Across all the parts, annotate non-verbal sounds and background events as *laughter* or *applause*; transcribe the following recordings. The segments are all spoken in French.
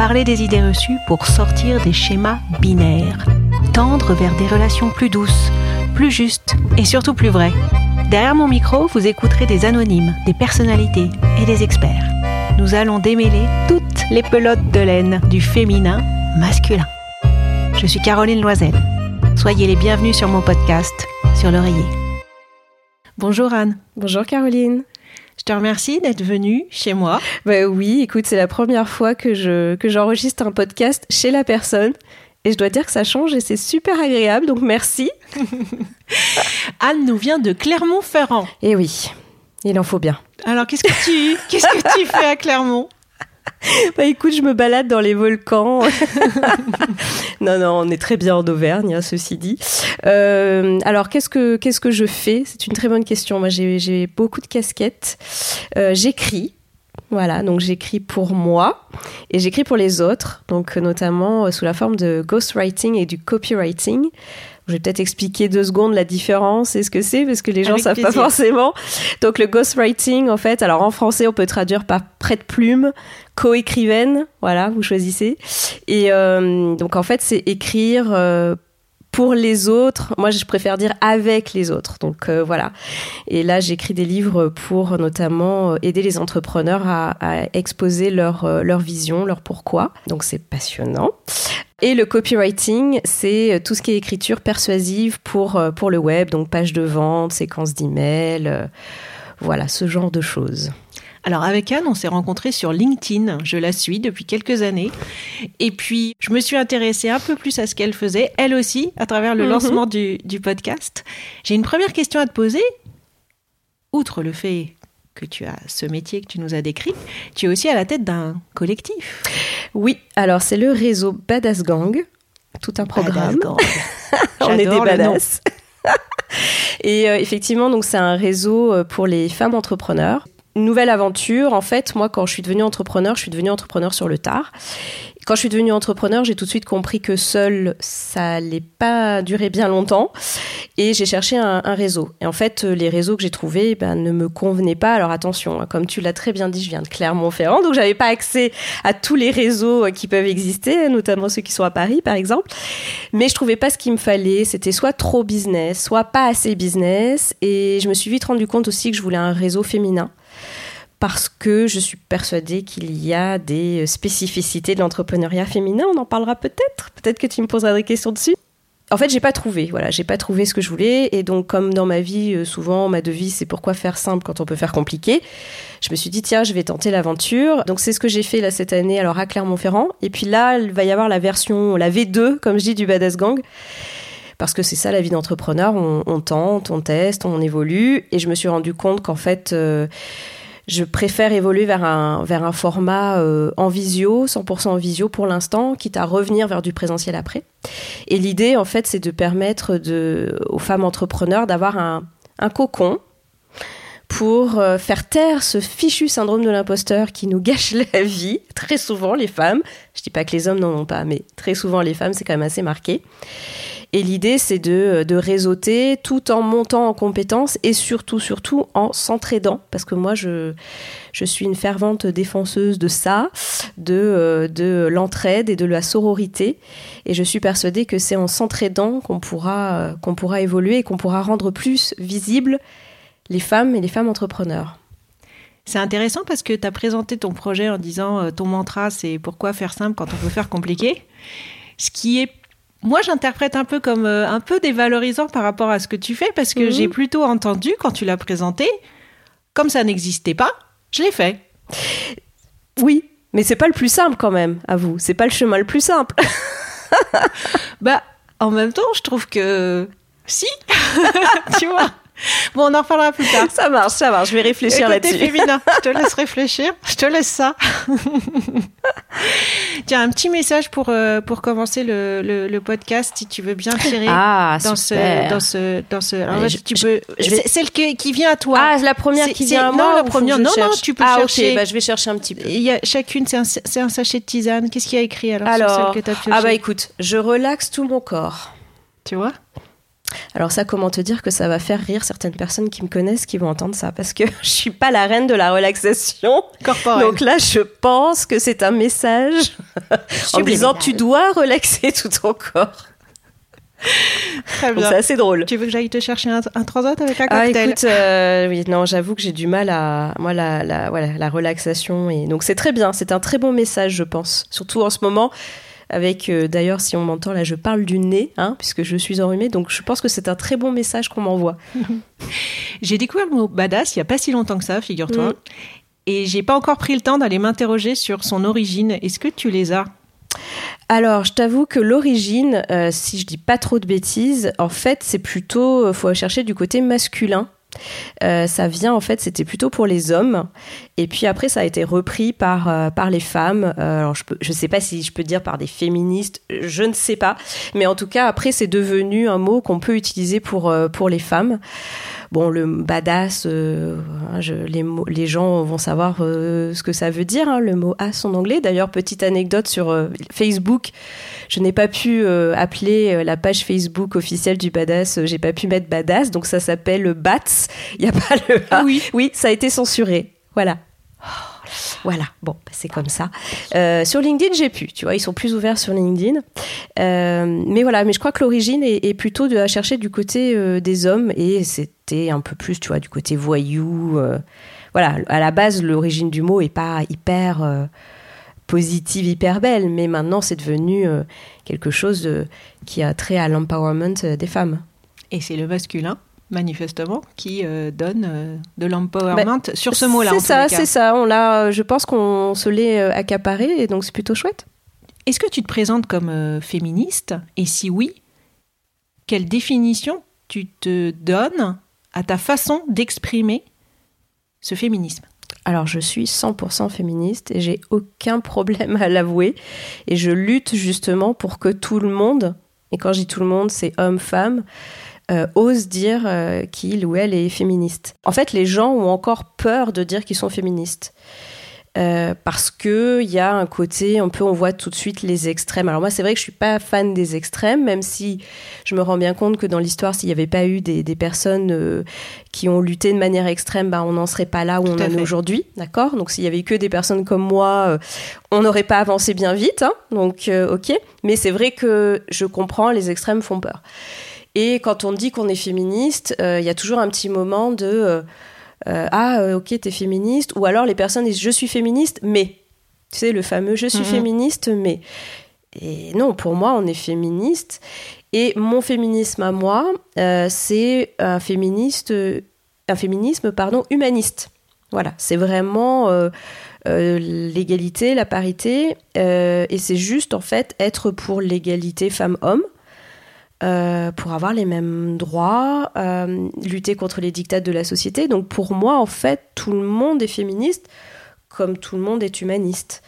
Parler des idées reçues pour sortir des schémas binaires, tendre vers des relations plus douces, plus justes et surtout plus vraies. Derrière mon micro, vous écouterez des anonymes, des personnalités et des experts. Nous allons démêler toutes les pelotes de laine du féminin masculin. Je suis Caroline Loisel. Soyez les bienvenus sur mon podcast sur l'oreiller. Bonjour Anne. Bonjour Caroline. Je te remercie d'être venue chez moi. Bah oui, écoute, c'est la première fois que je que j'enregistre un podcast chez la personne et je dois dire que ça change et c'est super agréable, donc merci. *laughs* Anne nous vient de Clermont-Ferrand. Et oui, il en faut bien. Alors qu'est-ce que tu qu'est-ce que tu fais à Clermont? *laughs* Bah écoute, je me balade dans les volcans. *laughs* non, non, on est très bien en Auvergne, hein, ceci dit. Euh, alors, qu'est-ce que, qu'est-ce que je fais? C'est une très bonne question. Moi, j'ai, beaucoup de casquettes. Euh, j'écris. Voilà, donc j'écris pour moi et j'écris pour les autres, donc notamment euh, sous la forme de ghostwriting et du copywriting. Je vais peut-être expliquer deux secondes la différence et ce que c'est parce que les gens Avec savent pas forcément. Donc le ghostwriting, en fait, alors en français on peut traduire par prête-plume, co-écrivaine, voilà, vous choisissez. Et euh, donc en fait c'est écrire euh, pour les autres. Moi je préfère dire avec les autres. Donc euh, voilà. Et là j'écris des livres pour notamment aider les entrepreneurs à, à exposer leur leur vision, leur pourquoi. Donc c'est passionnant. Et le copywriting, c'est euh, tout ce qui est écriture persuasive pour, euh, pour le web, donc page de vente, séquence d'emails, euh, voilà, ce genre de choses. Alors avec Anne, on s'est rencontrés sur LinkedIn. Je la suis depuis quelques années. Et puis, je me suis intéressée un peu plus à ce qu'elle faisait, elle aussi, à travers le Mhm. lancement du, du podcast. J'ai une première question à te poser. Outre le fait que tu as ce métier que tu nous as décrit, tu es aussi à la tête d'un collectif. Oui, alors c'est le réseau Badass Gang, tout un programme. *laughs* On est des badass. *laughs* Et euh, effectivement, donc c'est un réseau euh, pour les femmes entrepreneurs. Nouvelle aventure. En fait, moi, quand je suis devenue entrepreneur, je suis devenue entrepreneur sur le tard. Quand je suis devenue entrepreneur, j'ai tout de suite compris que seul, ça allait pas durer bien longtemps. Et j'ai cherché un, réseau. Et en fait, euh, les réseaux que j'ai trouvés ben, ne me convenaient pas. Alors attention, hein, comme tu l'as très bien dit, je viens de Clermont-Ferrand, donc j'avais pas accès à tous les réseaux euh, qui peuvent exister, notamment ceux qui sont à Paris, par exemple. Mais je trouvais pas ce qu'il me fallait. C'était soit trop business, soit pas assez business. Et je me suis vite rendu compte aussi que je voulais un réseau féminin. Parce que je suis persuadée qu'il y a des spécificités de l'entrepreneuriat féminin. On en parlera peut-être. Peut-être que tu me poseras des questions dessus. En fait, j'ai pas trouvé. Voilà, j'ai pas trouvé ce que je voulais. Et donc, comme dans ma vie, euh, souvent, ma devise, c'est pourquoi faire simple quand on peut faire compliqué. Je me suis dit, tiens, je vais tenter l'aventure. Donc, c'est ce que j'ai fait là cette année, alors à Clermont-Ferrand. Et puis là, il va y avoir la version, la V2, comme je dis, du Badass Gang. Parce que c'est ça la vie d'entrepreneur. On, tente, on teste, on évolue. Et je me suis rendu compte qu'en fait, euh, je préfère évoluer vers un, vers un format euh, en visio, 100% en visio pour l'instant, quitte à revenir vers du présentiel après. Et l'idée, en fait, c'est de permettre de, aux femmes entrepreneurs d'avoir un, un cocon pour euh, faire taire ce fichu syndrome de l'imposteur qui nous gâche *laughs* la vie, très souvent les femmes. Je dis pas que les hommes n'en ont pas, mais très souvent les femmes, c'est quand même assez marqué. Et l'idée, c'est de, de réseauter tout en montant en compétences et surtout, surtout en s'entraidant. Parce que moi, je, je suis une fervente défenseuse de ça, de, euh, de l'entraide et de la sororité. Et je suis persuadée que c'est en s'entraidant qu'on pourra, euh, qu'on pourra évoluer et qu'on pourra rendre plus visibles les femmes et les femmes entrepreneurs. C'est intéressant parce que tu as présenté ton projet en disant euh, ton mantra c'est pourquoi faire simple quand on peut faire compliqué. Ce qui est moi, j'interprète un peu comme euh, un peu dévalorisant par rapport à ce que tu fais parce que Mhm. j'ai plutôt entendu quand tu l'as présenté, comme ça n'existait pas, je l'ai fait. Oui, mais c'est pas le plus simple quand même, à vous. C'est pas le chemin le plus simple. *laughs* Bah, en même temps, je trouve que si, *laughs* tu vois? *laughs* Bon, on en reparlera plus tard. Ça marche, ça marche. Je vais réfléchir là-dessus. féminin, je te laisse *laughs* réfléchir. Je te laisse ça. *laughs* Tiens, un petit message pour, euh, pour commencer le, le, le podcast, si tu veux bien tirer Ah, dans, super. ce, dans ce. Dans ce... Alors Allez, là, je- tu je- peux. je vais- c'est Celle qui, qui vient à toi. Ah, la première qui vient à non, moi la ou faut première- non, non, tu peux ah, chercher. ok, bah, je vais chercher un petit peu. Il y a, chacune, c'est un, un sachet de tisane. Qu'est-ce qu'il y a écrit alors, sur Alors, celle que tu as ah bah écoute, je relaxe tout mon corps. Tu vois? Alors ça, comment te dire que ça va faire rire certaines personnes qui me connaissent qui vont entendre ça? Parce que *laughs* je suis pas la reine de la relaxation. Corporelle. Donc là, je pense que c'est un message *laughs* en disant tu dois relaxer *laughs* tout ton corps. Très bien. c'est assez drôle. Tu veux que j'aille te chercher un, un transat avec un Ah cocktail? écoute, euh, oui, non, j'avoue que j'ai du mal à moi la, la, voilà, la relaxation et donc c'est très bien, c'est un très bon message, je pense. Surtout en ce moment, avec euh, d'ailleurs, si on m'entend là, je parle du nez, hein, puisque je suis enrhumée, donc je pense que c'est un très bon message qu'on m'envoie. *laughs* J'ai découvert le mot badass il y a pas si longtemps que ça, figure-toi. Mm. Et j'ai pas encore pris le temps d'aller m'interroger sur son origine. Est-ce que tu les as? Alors, je t'avoue que l'origine, euh, si je dis pas trop de bêtises, en fait, c'est plutôt, euh, faut chercher du côté masculin. Euh, ça vient en fait, c'était plutôt pour les hommes, et puis après ça a été repris par euh, par les femmes. Euh, alors je je sais pas si je peux dire par des féministes, je ne sais pas, mais en tout cas après c'est devenu un mot qu'on peut utiliser pour pour les femmes. Bon, le badass, euh, je- les, gens vont savoir euh, ce que ça veut dire, hein, le mot ass en anglais. D'ailleurs, petite anecdote sur euh, Facebook, je n'ai pas pu appeler la page Facebook officielle du badass, j'ai pas pu mettre badass, donc ça s'appelle Bats. Il n'y a pas le A. Oui. Oui, ça a été censuré. Voilà. Voilà, bon, bah, c'est comme ça. Euh, sur LinkedIn, j'ai pu, tu vois, ils sont plus ouverts sur LinkedIn. Euh, mais voilà, mais je crois que l'origine est, plutôt de chercher du côté euh, des hommes et c'était un peu plus, tu vois, du côté voyou. voilà, à la base, l'origine du mot est pas hyper positive, hyper belle, mais maintenant c'est devenu quelque chose qui a trait à l'empowerment des femmes. Et c'est le masculin, manifestement, qui euh, donne euh, de l'empowerment sur ce mot-là. C'est ça, c'est ça. On l'a, euh, je pense qu'on se l'est accaparé et donc c'est plutôt chouette. Est-ce que tu te présentes comme euh, féministe? Et si oui, quelle définition tu te donnes à ta façon d'exprimer ce féminisme? Alors, je suis 100% féministe et j'ai aucun problème à l'avouer. Et je lutte justement pour que tout le monde, et quand je dis tout le monde, c'est homme, femme, euh, ose dire euh, qu'il ou elle est féministe. En fait, les gens ont encore peur de dire qu'ils sont féministes. Euh, parce que il y a un côté un peu on voit tout de suite les extrêmes alors moi c'est vrai que je suis pas fan des extrêmes même si je me rends bien compte que dans l'histoire s'il n'y avait pas eu des, des personnes euh, qui ont lutté de manière extrême bah, on n'en serait pas là où Tout on en est aujourd'hui d'accord? Donc s'il y avait eu que des personnes comme moi euh, on n'aurait pas avancé bien vite hein. donc ok mais c'est vrai que je comprends les extrêmes font peur et quand on dit qu'on est féministe euh, il y a toujours un petit moment de euh, euh, ah ok t'es féministe. Ou alors les personnes disent je suis féministe mais. Tu sais le fameux je suis Mhm. féministe mais. Et non pour moi on est féministe. Et mon féminisme à moi euh, c'est un féministe un féminisme pardon humaniste. Voilà c'est vraiment euh, euh, l'égalité la parité et c'est juste en fait être pour l'égalité femmes-hommes euh, pour avoir les mêmes droits, euh, lutter contre les dictats de la société. Donc pour moi, en fait, tout le monde est féministe, comme tout le monde est humaniste.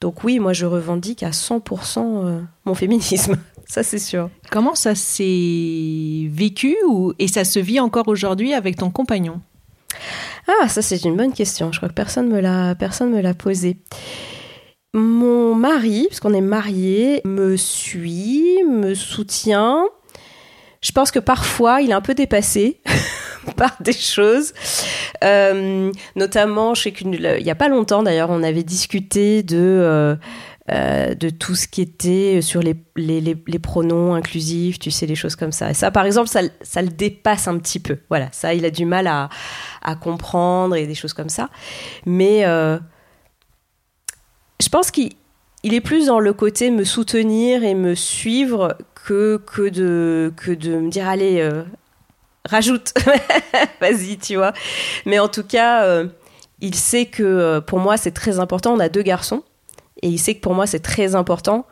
Donc oui, moi je revendique à 100% euh, mon féminisme, *laughs* ça c'est sûr. Comment ça s'est vécu ou, et ça se vit encore aujourd'hui avec ton compagnon? Ah, ça c'est une bonne question. Je crois que personne me l'a personne me l'a posé. Mon mari, parce qu'on est mariés, me suit, me soutient. Je pense que parfois il est un peu dépassé *laughs* par des choses. Euh, notamment, je sais qu'il n'y a pas longtemps d'ailleurs, on avait discuté de euh, euh, de tout ce qui était sur les, les, pronoms inclusifs, tu sais, les choses comme ça. Et ça, par exemple, ça, le dépasse un petit peu. Voilà, ça, il a du mal à, à comprendre et des choses comme ça. Mais je pense qu'il il est plus dans le côté me soutenir et me suivre que, que, de, que de me dire allez, euh, rajoute, *laughs* vas-y, tu vois. Mais en tout cas, euh, il sait que euh, pour moi c'est très important. On a deux garçons et il sait que pour moi c'est très important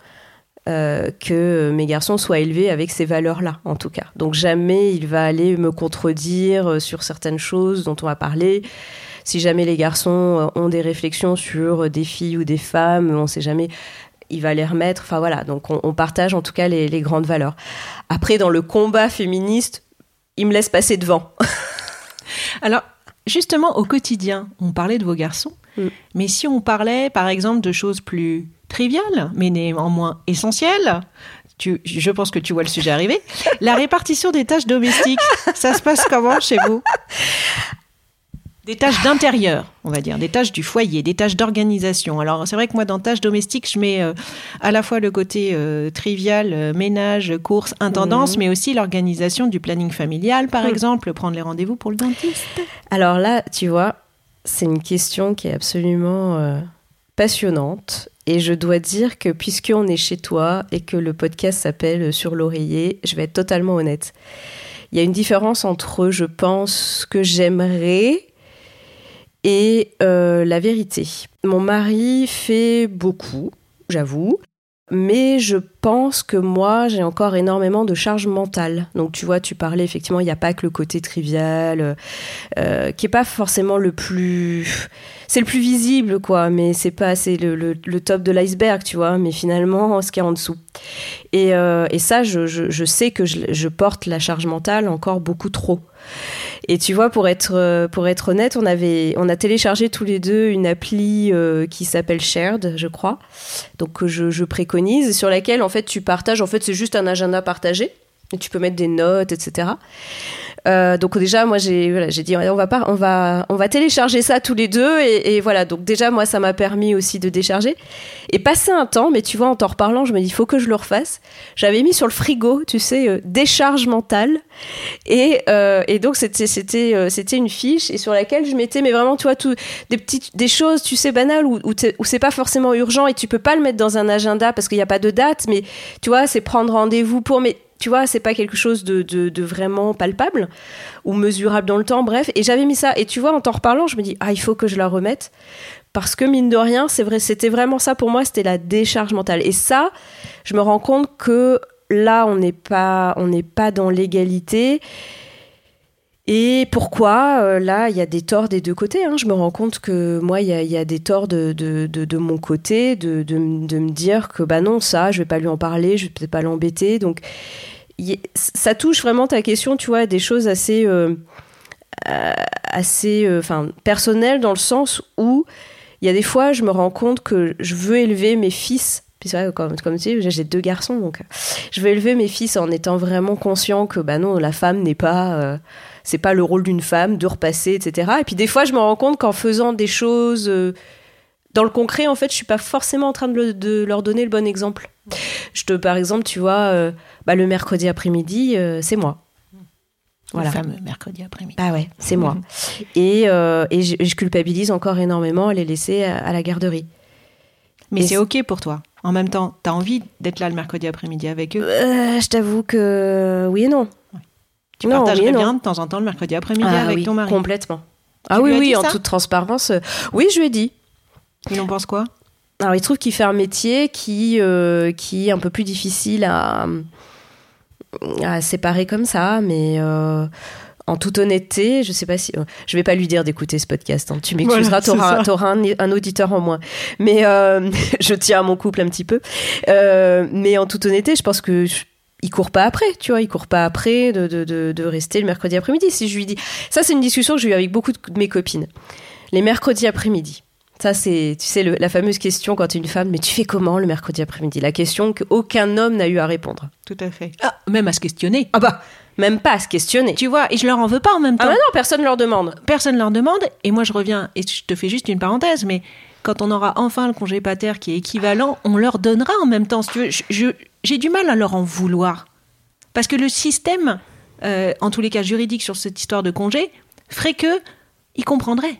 que mes garçons soient élevés avec ces valeurs-là, en tout cas. Donc jamais il va aller me contredire sur certaines choses dont on va parler. Si jamais les garçons euh, ont des réflexions sur des filles ou des femmes, on ne sait jamais, il va les remettre. Enfin voilà, donc on, on partage en tout cas les, les grandes valeurs. Après, dans le combat féministe, il me laisse passer devant. *laughs* Alors, justement, au quotidien, on parlait de vos garçons, Mm. mais si on parlait, par exemple, de choses plus triviales, mais néanmoins essentielles, tu, je pense que tu vois le sujet arriver, la répartition des tâches domestiques, ça se passe comment chez vous? Des tâches d'intérieur, on va dire, des tâches du foyer, des tâches d'organisation. Alors c'est vrai que moi dans tâches domestiques, je mets euh, à la fois le côté euh, trivial, euh, ménage, courses, intendance, Mhm. mais aussi l'organisation du planning familial, par Mhm. exemple, prendre les rendez-vous pour le dentiste. Alors là, tu vois, c'est une question qui est absolument passionnante. Et je dois dire que puisqu'on est chez toi et que le podcast s'appelle Sur l'oreiller, je vais être totalement honnête. Il y a une différence entre je pense ce que j'aimerais et euh, la vérité. Mon mari fait beaucoup, j'avoue. Mais je pense que moi, j'ai encore énormément de charge mentale. Donc, tu vois, tu parlais effectivement, il n'y a pas que le côté trivial, euh, qui est pas forcément le plus. C'est le plus visible, quoi, mais c'est pas. C'est le, top de l'iceberg, tu vois, mais finalement, ce qu'il y a en dessous. Et, euh, et ça, je, je- sais que je porte la charge mentale encore beaucoup trop. Et tu vois, pour être, euh, pour être honnête, on, avait, on a téléchargé tous les deux une appli euh, qui s'appelle Shared, je crois, donc que je, je préconise, sur laquelle en fait tu partages, en fait c'est juste un agenda partagé, tu peux mettre des notes, etc. Euh, donc déjà, moi j'ai voilà, dit on va pas, on va on va télécharger ça tous les deux et, voilà. Donc déjà moi ça m'a permis aussi de décharger et passer un temps. Mais tu vois en t'en reparlant, je me dis il faut que je le refasse. J'avais mis sur le frigo, tu sais, euh, décharge mentale et, euh, et donc c'était c'était une fiche et sur laquelle je mettais mais vraiment tu vois tout des petites des choses tu sais banales où où, où c'est pas forcément urgent et tu peux pas le mettre dans un agenda parce qu'il n'y a pas de date mais tu vois c'est prendre rendez-vous pour mais tu vois c'est pas quelque chose de, de, de vraiment palpable ou mesurable dans le temps bref. Et j'avais mis ça. Et tu vois en t'en reparlant je me dis ah il faut que je la remette. Parce que mine de rien c'est vrai c'était vraiment ça pour moi c'était la décharge mentale. Et ça je me rends compte que là on n'est pas on n'est pas dans l'égalité et pourquoi euh, Là, il y a des torts des deux côtés. hein. Je me rends compte que moi, il y a, des torts de, de, de, mon côté, de, me dire que bah non, ça, je vais pas lui en parler, je vais peut-être pas l'embêter. Donc, ça touche vraiment ta question, tu vois, à des choses assez, euh, euh, assez, enfin, personnelles dans le sens où il y a des fois, je me rends compte que je veux élever mes fils. Puis c'est vrai, comme, comme tu sais, j'ai deux garçons, donc je veux élever mes fils en étant vraiment conscient que bah non, la femme n'est pas c'est pas le rôle d'une femme de repasser, etc. Et puis des fois, je me rends compte qu'en faisant des choses euh, dans le concret, en fait, je suis pas forcément en train de, le- de leur donner le bon exemple. Je te, par exemple, tu vois, euh, bah, le mercredi après-midi, euh, c'est moi. Voilà. Le fameux mercredi après-midi. Ah ouais, c'est moi. *laughs* Et, euh, et je, je culpabilise encore énormément à les laisser à, à la garderie. Mais c'est OK pour toi. En même temps, t'as envie d'être là le mercredi après-midi avec eux? Je t'avoue que oui et non. Tu non, non. bien de temps en temps le mercredi après-midi Ah avec oui, ton mari. Complètement. Ah Tu oui, oui, en toute transparence. euh, Oui, je lui ai dit. Il en pense quoi? Alors, il trouve qu'il fait un métier qui, euh, qui est un peu plus difficile à, à séparer comme ça, mais euh, en toute honnêteté, je sais pas si. je vais pas lui dire d'écouter ce podcast. hein. Tu m'excuseras, Voilà, ça. t'auras un, un auditeur en moins. Mais euh, *laughs* je tiens à mon couple un petit peu. Euh, mais en toute honnêteté, je pense que. je- il court pas après, tu vois, il court pas après de, de, de, de rester le mercredi après-midi. Si je lui dis, ça c'est une discussion que j'ai eue avec beaucoup de de mes copines. Les mercredis après-midi. Ça, c'est, tu sais, le- la fameuse question quand tu es une femme, mais tu fais comment le mercredi après-midi? La question qu'aucun homme n'a eu à répondre. Tout à fait. Ah, même à se questionner. Ah bah, même pas à se questionner. Tu vois, et je leur en veux pas en même Ah temps. bah non, personne ne leur demande. Personne leur demande, et moi je reviens, et je te fais juste une parenthèse, mais quand on aura enfin le congé pater qui est équivalent, on leur donnera en même temps. J'ai du mal à leur en vouloir. Parce que le système, euh, en tous les cas juridique sur cette histoire de congé, ferait que ils comprendraient.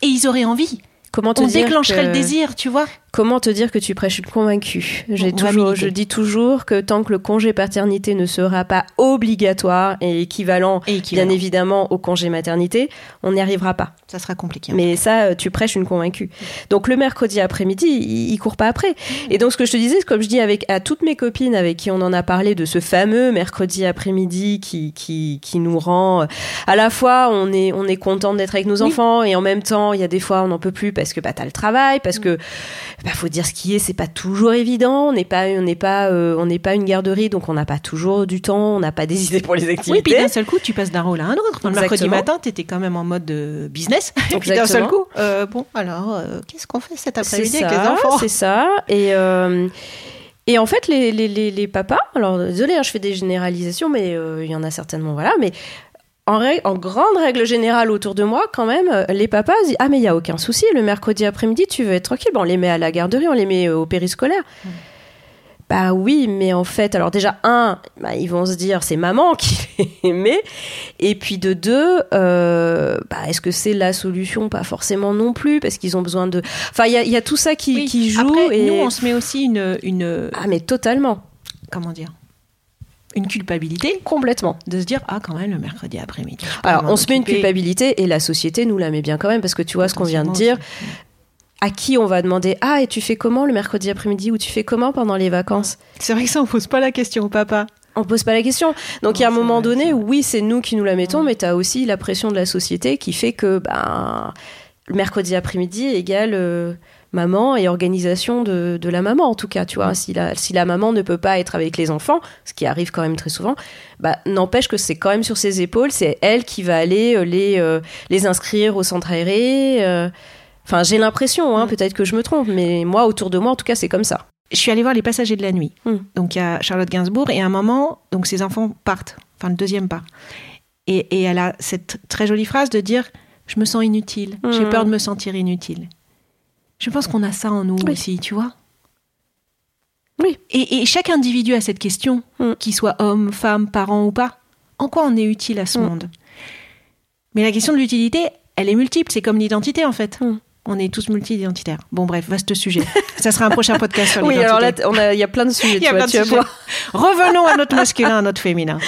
Et ils auraient envie. Comment te On dire déclencherait que- le désir, tu vois. Comment te dire que tu prêches une convaincue J'ai toujours, je dis toujours que tant que le congé paternité ne sera pas obligatoire et équivalent, Et bien évidemment, au congé maternité, on n'y arrivera pas. Ça sera compliqué. Mais ça, euh, tu prêches une convaincue. Donc le mercredi après-midi, il, il court pas après. Et donc ce que je te disais, comme je dis avec à toutes mes copines avec qui on en a parlé de ce fameux mercredi après-midi qui, qui qui nous rend euh, à la fois on est on est content d'être avec nos Oui. enfants et en même temps il y a des fois on n'en peut plus parce que bah t'as le travail parce que bah, faut dire ce qui est c'est pas toujours évident on n'est pas on n'est pas euh, on n'est pas une garderie donc on n'a pas toujours du temps on n'a pas des *laughs* idées pour les Oui, activités puis d'un seul coup, tu passes d'un rôle à un autre. Le mercredi matin, tu étais quand même en mode euh, business. *laughs* Et puis d'un seul coup, euh, bon, alors, euh, qu'est-ce qu'on fait cet après-midi avec les enfants c'est ça. Et, et en fait, les, les, les, les papas, alors désolé, hein, je fais des généralisations, mais euh, il y en a certainement, voilà, mais en, règle- en grande règle générale autour de moi, quand même, euh, les papas disent Ah, mais il n'y a aucun souci, le mercredi après-midi, tu veux être tranquille. Bon, on les met à la garderie, on les met euh, au périscolaire. Bah oui, mais en fait, alors déjà, un, bah, ils vont se dire c'est maman qui *laughs* les met. Et puis de deux, euh, bah, est-ce que c'est la solution? Pas forcément non plus, parce qu'ils ont besoin de. Enfin, il y a, il y a tout ça qui, Oui. qui joue. Après, et... nous, on se met aussi une, une Ah, mais totalement. comment dire, une culpabilité Complètement. de se dire, ah, quand même, le mercredi après-midi. Alors, on se met une culpabilité et la société nous la met bien quand même, parce que tu vois ce qu'on vient de dire. À qui on va demander Ah, et tu fais comment le mercredi après-midi Ou tu fais comment pendant les vacances? C'est vrai que ça, on pose pas la question au papa. On pose pas la question. Donc, il y a un moment vrai, donné, oui, c'est nous qui nous la mettons, mais tu as aussi la pression de la société qui fait que ben, le mercredi après-midi égale euh, maman et organisation de, de la maman, en tout cas. Tu vois, si, la, si la maman ne peut pas être avec les enfants, ce qui arrive quand même très souvent, bah, n'empêche que c'est quand même sur ses épaules, c'est elle qui va aller euh, les, euh, les inscrire au centre aéré. euh. Enfin, j'ai l'impression, hein, peut-être que je me trompe, mais moi, autour de moi, en tout cas, c'est comme ça. Je suis allée voir les passagers de la nuit. Hmm. Donc il y a Charlotte Gainsbourg et à un moment, donc ses enfants partent. Enfin, le deuxième part. Et, et elle a cette très jolie phrase de dire Je me sens inutile. J'ai Hmm. peur de me sentir inutile. Je pense qu'on a ça en nous Oui. aussi, tu vois. Oui. Et, et chaque individu a cette question, Hmm. qu'il soit homme, femme, parent ou pas. En quoi on est utile à ce Hmm. monde? Mais la question de l'utilité, elle est multiple. C'est comme l'identité en fait. Hmm. On est tous multi-identitaires. Bon, bref, vaste sujet. *laughs* ça sera un prochain podcast sur Oui, l'identité. alors là, a- il y a plein de sujets, *laughs* y a vois, plein de sujets. Revenons à notre *laughs* masculin, à notre féminin.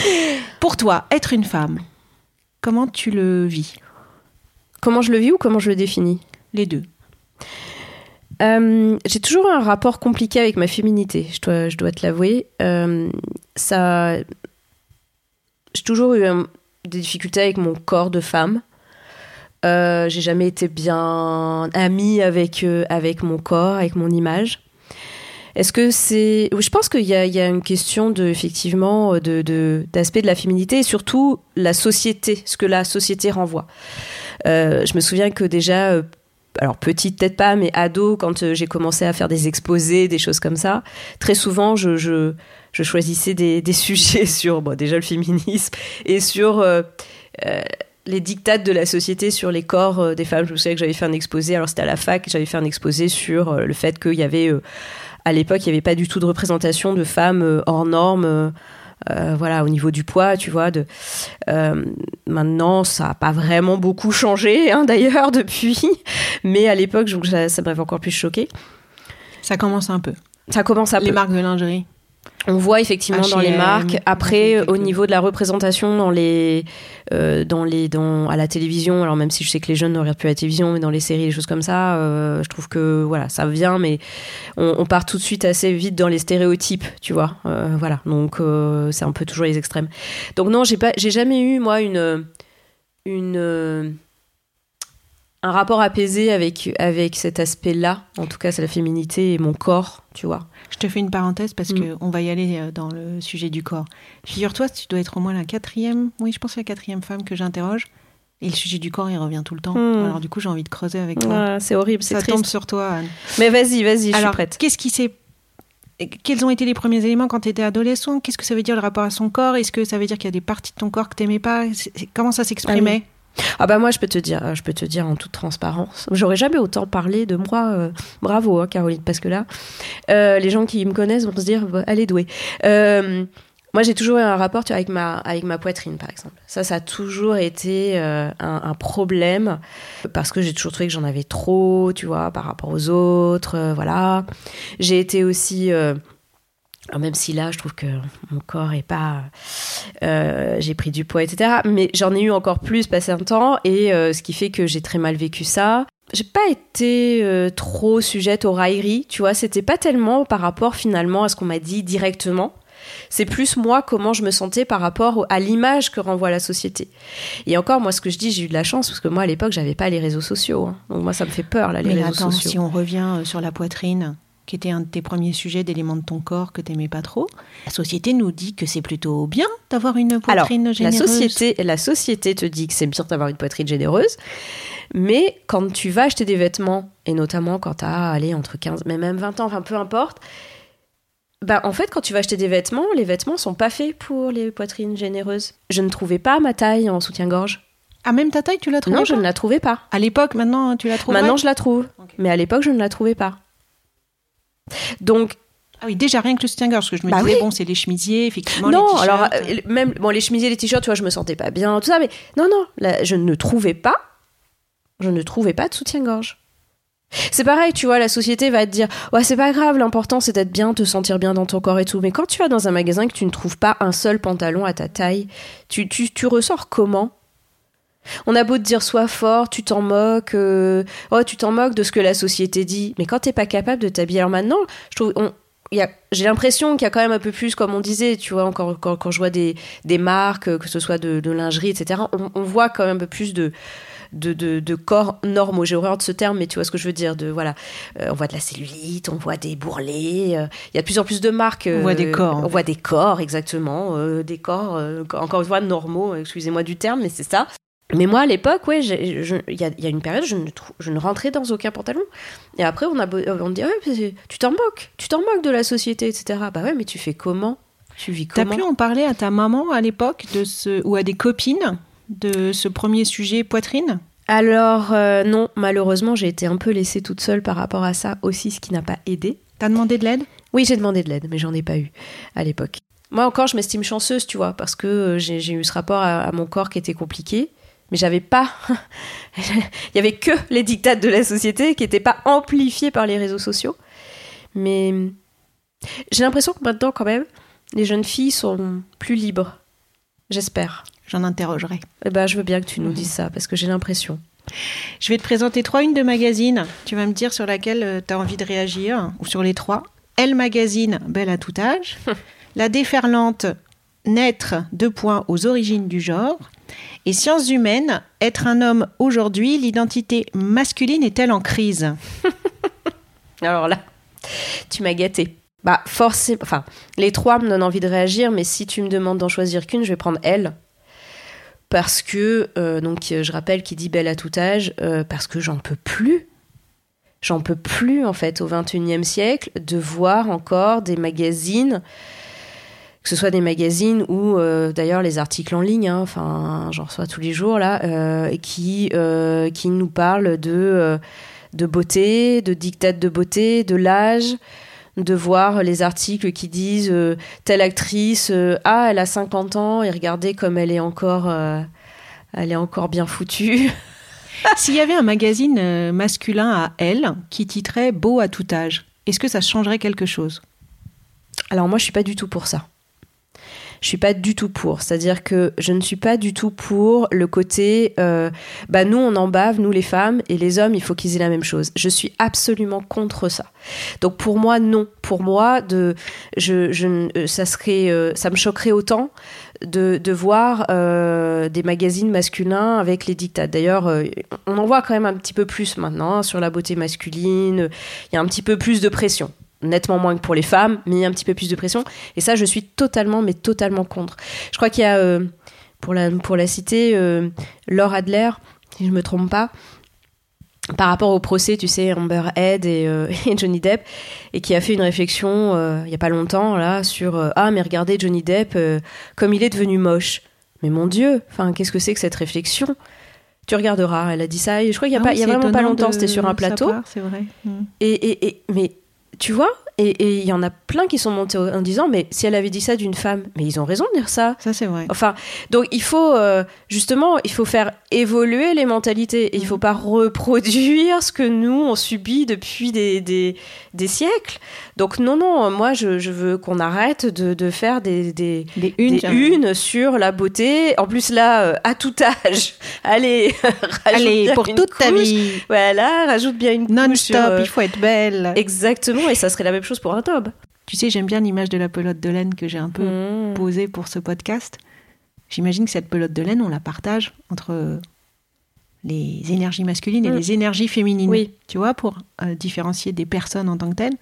Pour toi, être une femme, comment tu le vis? Comment je le vis ou comment je le définis? Les deux. Euh, j'ai toujours un rapport compliqué avec ma féminité, je dois, je dois te l'avouer. Euh, ça, j'ai toujours eu euh, des difficultés avec mon corps de femme. Euh, j'ai jamais été bien amie avec avec mon corps, avec mon image. Est-ce que c'est, je pense qu'il y a, une question de effectivement de de- d'aspect de la féminité et surtout la société, ce que la société renvoie. Je me souviens que déjà alors petite peut-être pas, mais ado, quand euh, j'ai commencé à faire des exposés, des choses comme ça, très souvent je, choisissais des, *laughs* sujets sur bon, déjà le féminisme et sur euh, euh, les dictates de la société sur les corps des femmes. Je me souviens que j'avais fait un exposé, alors c'était à la fac, j'avais fait un exposé sur le fait qu'il y avait, à l'époque, il n'y avait pas du tout de représentation de femmes hors normes. Euh, voilà, au niveau du poids, tu vois. De, euh, maintenant, ça n'a pas vraiment beaucoup changé, hein, *laughs* d'ailleurs, depuis. Mais à l'époque, ça, ça m'avait encore plus choqué. Ça commence un peu. Ça commence à Les marques de lingerie. On voit effectivement dans les marques. Après, au niveau de la représentation dans les, euh, dans les, dans à la télévision. Alors même si je sais que les jeunes ne regardent plus la télévision, mais dans les séries, les choses comme ça, euh, je trouve que voilà, ça vient, mais on, on part tout de suite assez vite dans les stéréotypes, tu vois. Euh, voilà, donc c'est un peu toujours les extrêmes. Donc non, j'ai pas, j'ai jamais eu moi une, une un rapport apaisé avec avec cet aspect-là. En tout cas, c'est la féminité et mon corps, tu vois. Je te fais une parenthèse parce Mm. que on va y aller euh, dans le sujet du corps. Figure-toi, tu dois être au moins la quatrième, oui, je pense la quatrième femme que j'interroge. Et le sujet du corps, il revient tout le temps. Mm. Alors du coup, j'ai envie de creuser avec toi. C'est horrible, c'est Ça triste. tombe sur toi, Anne. Mais vas-y, vas-y, je suis prête. qu'est-ce qui s'est quels ont été les premiers éléments quand tu étais adolescent Qu'est-ce que ça veut dire le rapport à son corps? Est-ce que ça veut dire qu'il y a des parties de ton corps que t'aimais pas? Comment ça s'exprimait? Ah bah moi je peux te dire, euh, je peux te dire en toute transparence. J'aurais jamais autant parlé de moi. euh, bravo, hein, Caroline, parce que là, euh, les gens qui me connaissent vont se dire, bah, elle est douée. Moi j'ai toujours eu un rapport avec, ma, avec ma poitrine, par exemple. Ça, ça a toujours été un, un problème parce que j'ai toujours trouvé que j'en avais trop, tu vois, par rapport aux autres. voilà. J'ai été aussi. Alors même si là, je trouve que mon corps est pas. euh, j'ai pris du poids, etc. Mais j'en ai eu encore plus passé un temps, et euh, ce qui fait que j'ai très mal vécu ça. J'ai pas été euh, trop sujette aux railleries, tu vois. C'était pas tellement par rapport finalement à ce qu'on m'a dit directement. C'est plus moi comment je me sentais par rapport à l'image que renvoie la société. Et encore, moi, ce que je dis, j'ai eu de la chance parce que moi, à l'époque, j'avais pas les réseaux sociaux. hein. Donc moi, ça me fait peur là, les Mais réseaux attends, sociaux. si on revient sur la poitrine, qui était un de tes premiers sujets d'éléments de ton corps que t'aimais pas trop, la société nous dit que c'est plutôt bien d'avoir une Alors, poitrine la généreuse. société, la société te dit que c'est bien d'avoir une poitrine généreuse, mais quand tu vas acheter des vêtements, et notamment quand tu as allé entre 15, mais même 20 ans, enfin peu importe, bah en fait, quand tu vas acheter des vêtements, les vêtements sont pas faits pour les poitrines généreuses. Je ne trouvais pas ma taille en soutien-gorge. Ah, même ta taille, tu l'as trouvée Non, je ne la trouvais pas. À l'époque, maintenant, tu la trouves Maintenant, je la trouve, mais à l'époque, je ne la trouvais pas. Donc, Ah oui, déjà rien que le soutien-gorge, parce que je me Bah disais, oui. bon, c'est les chemisiers, effectivement, non, les alors euh, même bon les chemisiers, les t-shirts, tu vois, je me sentais pas bien, tout ça, mais non, non, là, je ne trouvais pas, je ne trouvais pas de soutien-gorge. C'est pareil, tu vois, la société va te dire, ouais, c'est pas grave, l'important c'est d'être bien, te sentir bien dans ton corps et tout. Mais quand tu vas dans un magasin et que tu ne trouves pas un seul pantalon à ta taille, tu, tu, tu ressors comment? On a beau te dire sois fort, tu t'en moques, euh, oh, tu t'en moques de ce que la société dit. Mais quand t'es pas capable de t'habiller, alors maintenant, je trouve, on- j'ai l'impression qu'il y a quand même un peu plus, comme on disait, tu vois, quand, quand, quand je vois des, des marques, que ce soit de, de lingerie, etc., on, on voit quand même un peu plus de, de, de, de corps normaux. J'ai horreur de ce terme, mais tu vois ce que je veux dire. De, voilà, Euh, on voit de la cellulite, on voit des bourrelets, euh, il y a de plus en plus de marques. On voit des corps, On voit des corps, exactement. des corps, encore une fois, normaux, excusez-moi du terme, mais c'est ça. Mais moi, à l'époque, ouais, il y a, il y a une période, je ne, je ne rentrais dans aucun pantalon. Et après, on, a, on me dit, ouais, mais tu t'en moques, tu t'en moques de la société, etc. Bah ouais, mais tu fais comment? Tu vis T'as comment? pu en parler à ta maman à l'époque de ce ou à des copines de ce premier sujet poitrine? Alors, euh, non, malheureusement, j'ai été un peu laissée toute seule par rapport à ça aussi, ce qui n'a pas aidé. T'as demandé de l'aide? Oui, j'ai demandé de l'aide, mais j'en ai pas eu à l'époque. Moi encore, je m'estime chanceuse, tu vois, parce que euh, j'ai j'ai eu ce rapport à, à mon corps qui était compliqué, mais j'avais pas. *laughs* Il y avait que les dictates de la société qui n'étaient pas amplifiés par les réseaux sociaux. Mais j'ai l'impression que maintenant, quand même, les jeunes filles sont plus libres. J'espère. J'en interrogerai. Eh ben, je veux bien que tu nous dises ça, parce que j'ai l'impression. Je vais te présenter trois unes de magazines. Tu vas me dire sur laquelle tu as envie de réagir, ou sur les trois. Elle Magazine, Belle à tout âge. *laughs* La déferlante, Naître, deux points aux origines du genre. Et Sciences humaines, Être un homme aujourd'hui, l'identité masculine est-elle en crise? *laughs* Alors là, tu m'as gâté. Bah, forcément. Enfin, les trois me donnent envie de réagir, mais si tu me demandes d'en choisir qu'une, je vais prendre elle. Parce que, euh, donc, je rappelle qu'il dit belle à tout âge, euh, parce que j'en peux plus. J'en peux plus, en fait, au 21e siècle, de voir encore des magazines, que ce soit des magazines ou euh, d'ailleurs les articles en ligne, hein, enfin, j'en reçois tous les jours, là, euh, qui, euh, qui nous parlent de. de beauté, de dictat de beauté, de l'âge, de voir les articles qui disent telle actrice, ah, elle a 50 ans et regardez comme elle est encore, elle est encore bien foutue. *laughs* S'il y avait un magazine masculin à elle qui titrait Beau à tout âge, est-ce que ça changerait quelque chose? Alors moi, je suis pas du tout pour ça. Je suis pas du tout pour. C'est-à-dire que je ne suis pas du tout pour le côté, euh, bah nous on en bave, nous les femmes, et les hommes, il faut qu'ils aient la même chose. Je suis absolument contre ça. Donc pour moi, non. Pour moi, de, je, je, euh, ça euh, ça me choquerait autant de, de voir des magazines masculins avec les dictats. D'ailleurs, on en voit quand même un petit peu plus maintenant hein, sur la beauté masculine. Il y a un petit peu plus de pression. Nettement moins que pour les femmes, a un petit peu plus de pression. Et ça, je suis totalement, mais totalement contre. Je crois qu'il y a, euh, pour, la, pour la citer, euh, Laure Adler, si je me trompe pas, par rapport au procès, tu sais, Amber Heard et, euh, *laughs* et Johnny Depp, et qui a fait une réflexion il y a pas longtemps là sur ah mais regardez Johnny Depp comme il est devenu moche. Mais mon Dieu, enfin qu'est-ce que c'est que cette réflexion? Tu regarderas. Elle a dit ça. Et je crois qu'il y a Ah pas, oui, il y a vraiment pas longtemps. C'était sur un plateau. part, C'est vrai. Mm. Et, et, et- mais tu vois, Et il y en a plein qui sont montés en disant, mais si elle avait dit ça d'une femme, mais ils ont raison de dire ça. Ça, c'est vrai. Enfin, donc il faut euh, justement, il faut faire évoluer les mentalités. Et il faut pas reproduire ce que nous on subit depuis des, des, des siècles. Donc non, non, moi je, je veux qu'on arrête de, de, faire des, des, des unes, unes sur la beauté. En plus là, euh, à tout âge, *laughs* allez, *laughs* allez pour toute couche. ta vie. Voilà, rajoute bien une non couche. stop, sur, il faut être belle. Exactement, et ça serait la même chose pour un top. Tu sais, j'aime bien l'image de la pelote de laine que j'ai un peu Mmh. posée pour ce podcast. J'imagine que cette pelote de laine, on la partage entre les énergies masculines et Mm. les énergies féminines. Oui. Tu vois, pour euh, différencier des personnes en tant que telles.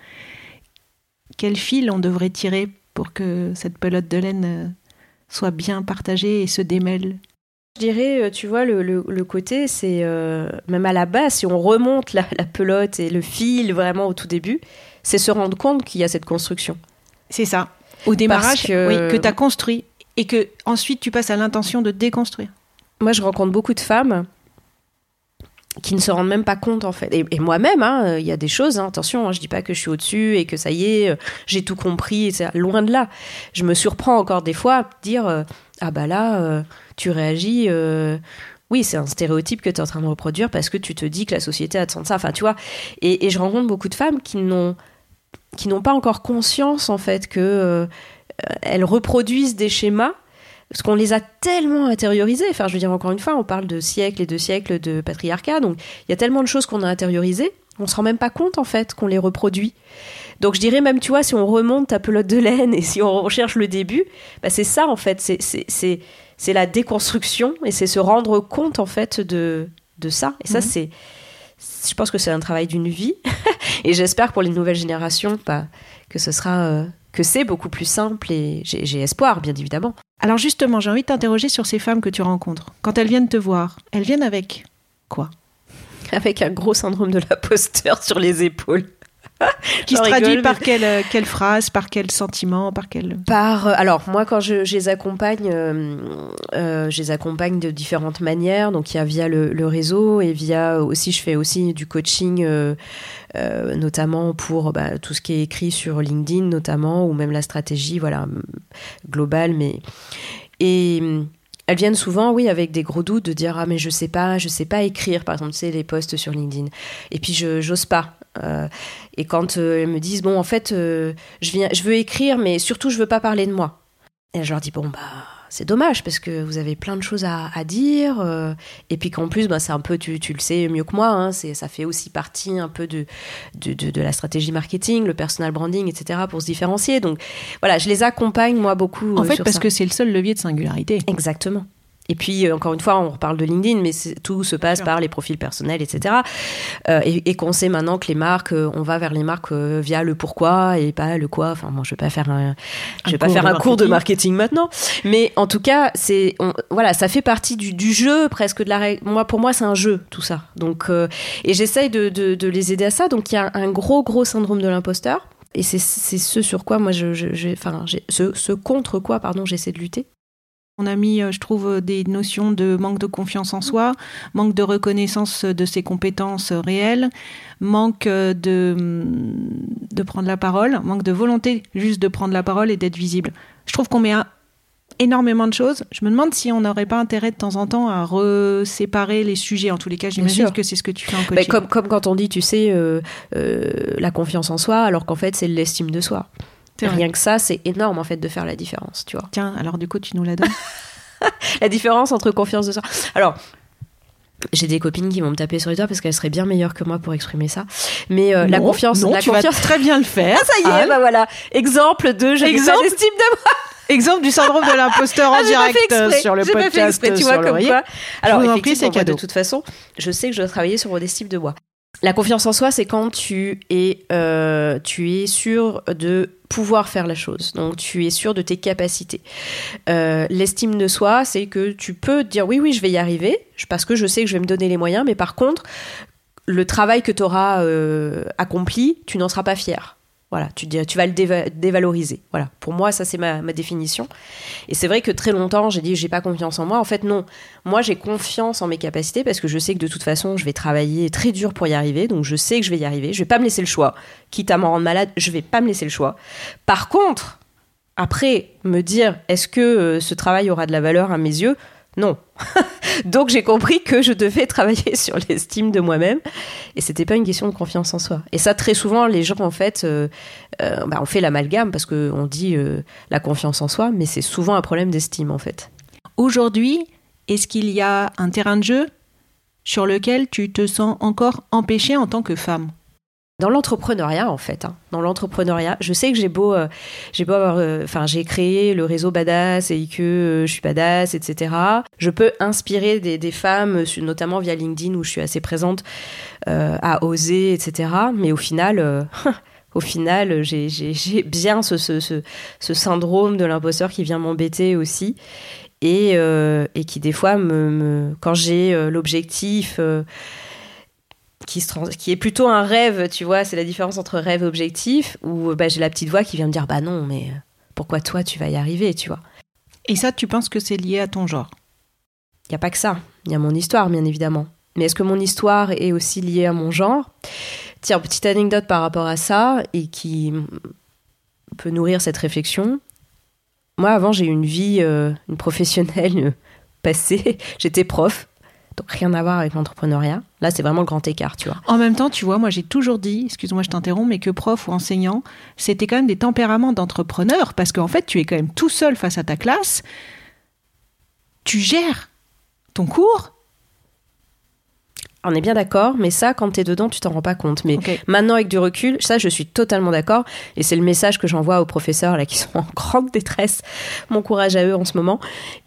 Quel fil on devrait tirer pour que cette pelote de laine euh, soit bien partagée et se démêle? Je dirais, euh, tu vois, le, le, le côté, c'est euh, même à la base, si on remonte la, la, pelote et le fil vraiment au tout début, c'est se rendre compte qu'il y a cette construction. C'est ça. Au démarrage, que, oui, que tu as construit et que ensuite tu passes à l'intention de déconstruire. Moi, je rencontre beaucoup de femmes qui ne se rendent même pas compte en fait. Et, et moi-même, il hein, y a des choses, hein, attention, hein, je dis pas que je suis au-dessus et que ça y est, euh, j'ai tout compris, loin de là. Je me surprends encore des fois à dire, euh, ah bah là, euh, tu réagis... oui, c'est un stéréotype que tu es en train de reproduire parce que tu te dis que la société attend ça. Enfin, tu vois. Et, et, je rencontre beaucoup de femmes qui n'ont qui n'ont pas encore conscience en fait que euh, elles reproduisent des schémas parce qu'on les a tellement intériorisés. Enfin, je veux dire encore une fois, on parle de siècles et de siècles de patriarcat, donc il y a tellement de choses qu'on a intériorisées, on se rend même pas compte en fait qu'on les reproduit. Donc je dirais même, tu vois, si on remonte ta pelote de laine et si on recherche le début, bah c'est ça en fait, c'est la déconstruction et c'est se rendre compte en fait de de ça. Et ça mmh. c'est je pense que c'est un travail d'une vie *laughs* et j'espère pour les nouvelles générations bah, que ce sera euh, que c'est beaucoup plus simple et j'ai espoir bien évidemment. Alors justement, j'ai envie de t'interroger sur ces femmes que tu rencontres. Quand elles viennent te voir, elles viennent avec quoi? Avec un gros syndrome de l'imposteur sur les épaules. Qui se traduit rigole, par mais... quelle, quelle, phrase, par quel sentiment, par quel... Par, euh, alors, moi, quand je, je les accompagne, euh, euh, je les accompagne de différentes manières. Donc, il y a via le, le, réseau et via aussi, je fais aussi du coaching, euh, notamment pour bah, tout ce qui est écrit sur LinkedIn, notamment, ou même la stratégie, voilà, globale. Mais... Et elles viennent souvent, oui, avec des gros doutes de dire ah mais je sais pas, je sais pas écrire, par exemple, tu sais les posts sur LinkedIn. Et puis je j'ose pas. Euh, et quand euh, elles me disent bon en fait euh, je viens, je veux écrire, mais surtout je veux pas parler de moi. Et je leur dis bon bah c'est dommage parce que vous avez plein de choses à, à dire euh, et puis qu'en plus bah, c'est un peu tu, tu, le sais mieux que moi hein, c'est ça fait aussi partie un peu de de, de de, la stratégie marketing le personal branding etc pour se différencier donc voilà je les accompagne moi beaucoup en fait sur parce ça. que c'est le seul levier de singularité exactement et puis, encore une fois, on reparle de LinkedIn, mais tout se passe par les profils personnels, etc. Euh, et, et qu'on sait maintenant que les marques, on va vers les marques euh, via le pourquoi et pas le quoi. Enfin, bon, je vais pas faire un, je vais pas faire un cours de marketing maintenant, mais en tout cas, c'est, voilà, ça fait partie du, du, jeu presque de la règle. Moi, pour moi, c'est un jeu tout ça. Donc, euh, et j'essaye de, de, de, les aider à ça. Donc, il y a un gros, gros syndrome de l'imposteur. Et c'est ce sur quoi moi, je, je, je enfin, ce, ce contre quoi, pardon, j'essaie de lutter. On a mis, je trouve, des notions de manque de confiance en soi, manque de reconnaissance de ses compétences réelles, manque de, de prendre la parole, manque de volonté juste de prendre la parole et d'être visible. Je trouve qu'on met un, énormément de choses. Je me demande si on n'aurait pas intérêt de temps en temps à reséparer les sujets. En tous les cas, j'imagine que c'est ce que tu fais en coaching. Bah, comme, comme quand on dit, tu sais, euh, euh, la confiance en soi, alors qu'en fait, c'est l'estime de soi. Rien que ça, c'est énorme en fait de faire la différence, tu vois. Tiens, alors du coup, tu nous la donnes? *laughs* La différence entre confiance de soi. Alors, j'ai des copines qui vont me taper sur les doigts parce qu'elles seraient bien meilleures que moi pour exprimer ça. Mais euh, non, la confiance, non, la tu confiance... vas très bien le *laughs* faire. Ah, ça y est, ah. bah voilà. Exemple de je Exemple d'estime de moi. Exemple du syndrome de *laughs* l'imposteur en ah, direct exprès, sur le Pas podcast fait exprès, tu sur vois, comme quoi. Alors, vous en prie, c'est effectivement, cadeau. de toute façon, je sais que je dois travailler sur mon estime de moi. La confiance en soi, c'est quand tu es, euh, tu es sûr de pouvoir faire la chose. Donc, tu es sûr de tes capacités. Euh, L'estime de soi, c'est que tu peux dire oui, oui, je vais y arriver, parce que je sais que je vais me donner les moyens, mais par contre, le travail que tu auras euh, accompli, tu n'en seras pas fier. Voilà, tu, tu vas le déva- dévaloriser. Voilà, pour moi, ça c'est ma, ma définition. Et c'est vrai que très longtemps, j'ai dit j'ai pas confiance en moi. En fait, non. Moi, j'ai confiance en mes capacités parce que je sais que de toute façon, je vais travailler très dur pour y arriver. Donc, je sais que je vais y arriver. Je vais pas me laisser le choix. Quitte à m'en rendre malade, je vais pas me laisser le choix. Par contre, après, me dire est-ce que euh, ce travail aura de la valeur à mes yeux? Non. *laughs* Donc j'ai compris que je devais *laughs* travailler sur l'estime de moi-même et c'était pas une question de confiance en soi. Et ça très souvent les gens en fait euh, euh, bah, on fait l'amalgame parce que on dit euh, la confiance en soi mais c'est souvent un problème d'estime en fait. Aujourd'hui, est-ce qu'il y a un terrain de jeu sur lequel tu te sens encore empêchée en tant que femme? Dans l'entrepreneuriat, en fait, hein, dans l'entrepreneuriat, je sais que j'ai beau, euh, j'ai beau avoir, euh, enfin, j'ai créé le réseau Badass et que euh, je suis badass, etc. Je peux inspirer des, femmes, notamment via LinkedIn où je suis assez présente, à oser, etc. Mais au final, *laughs* au final, j'ai bien ce, syndrome de l'imposteur qui vient m'embêter aussi. Et, qui des fois me, quand j'ai l'objectif qui, se trans- qui est plutôt un rêve, tu vois, c'est la différence entre rêve et objectif, où bah, j'ai la petite voix qui vient me dire bah non, mais euh, pourquoi toi tu vas y arriver, tu vois. Et ça, tu penses que c'est lié à ton genre? Il n'y a pas que ça, il y a mon histoire, bien évidemment. Mais est-ce que mon histoire est aussi liée à mon genre? Tiens, petite anecdote par rapport à ça, et qui peut nourrir cette réflexion. Moi, avant, j'ai eu une vie, euh, une professionnelle euh, passée. *laughs* J'étais prof, rien à voir avec l'entrepreneuriat. Là, c'est vraiment le grand écart, tu vois. En même temps, tu vois, moi j'ai toujours dit, excuse-moi, je t'interromps, mais que prof ou enseignant, c'était quand même des tempéraments d'entrepreneur, parce qu'en fait, tu es quand même tout seul face à ta classe, tu gères ton cours. On est bien d'accord, mais ça, quand t'es dedans, tu t'en rends pas compte. Mais maintenant, avec du recul, ça, je suis totalement d'accord. Et c'est le message que j'envoie aux professeurs là qui sont en grande détresse. Mon courage à eux en ce moment.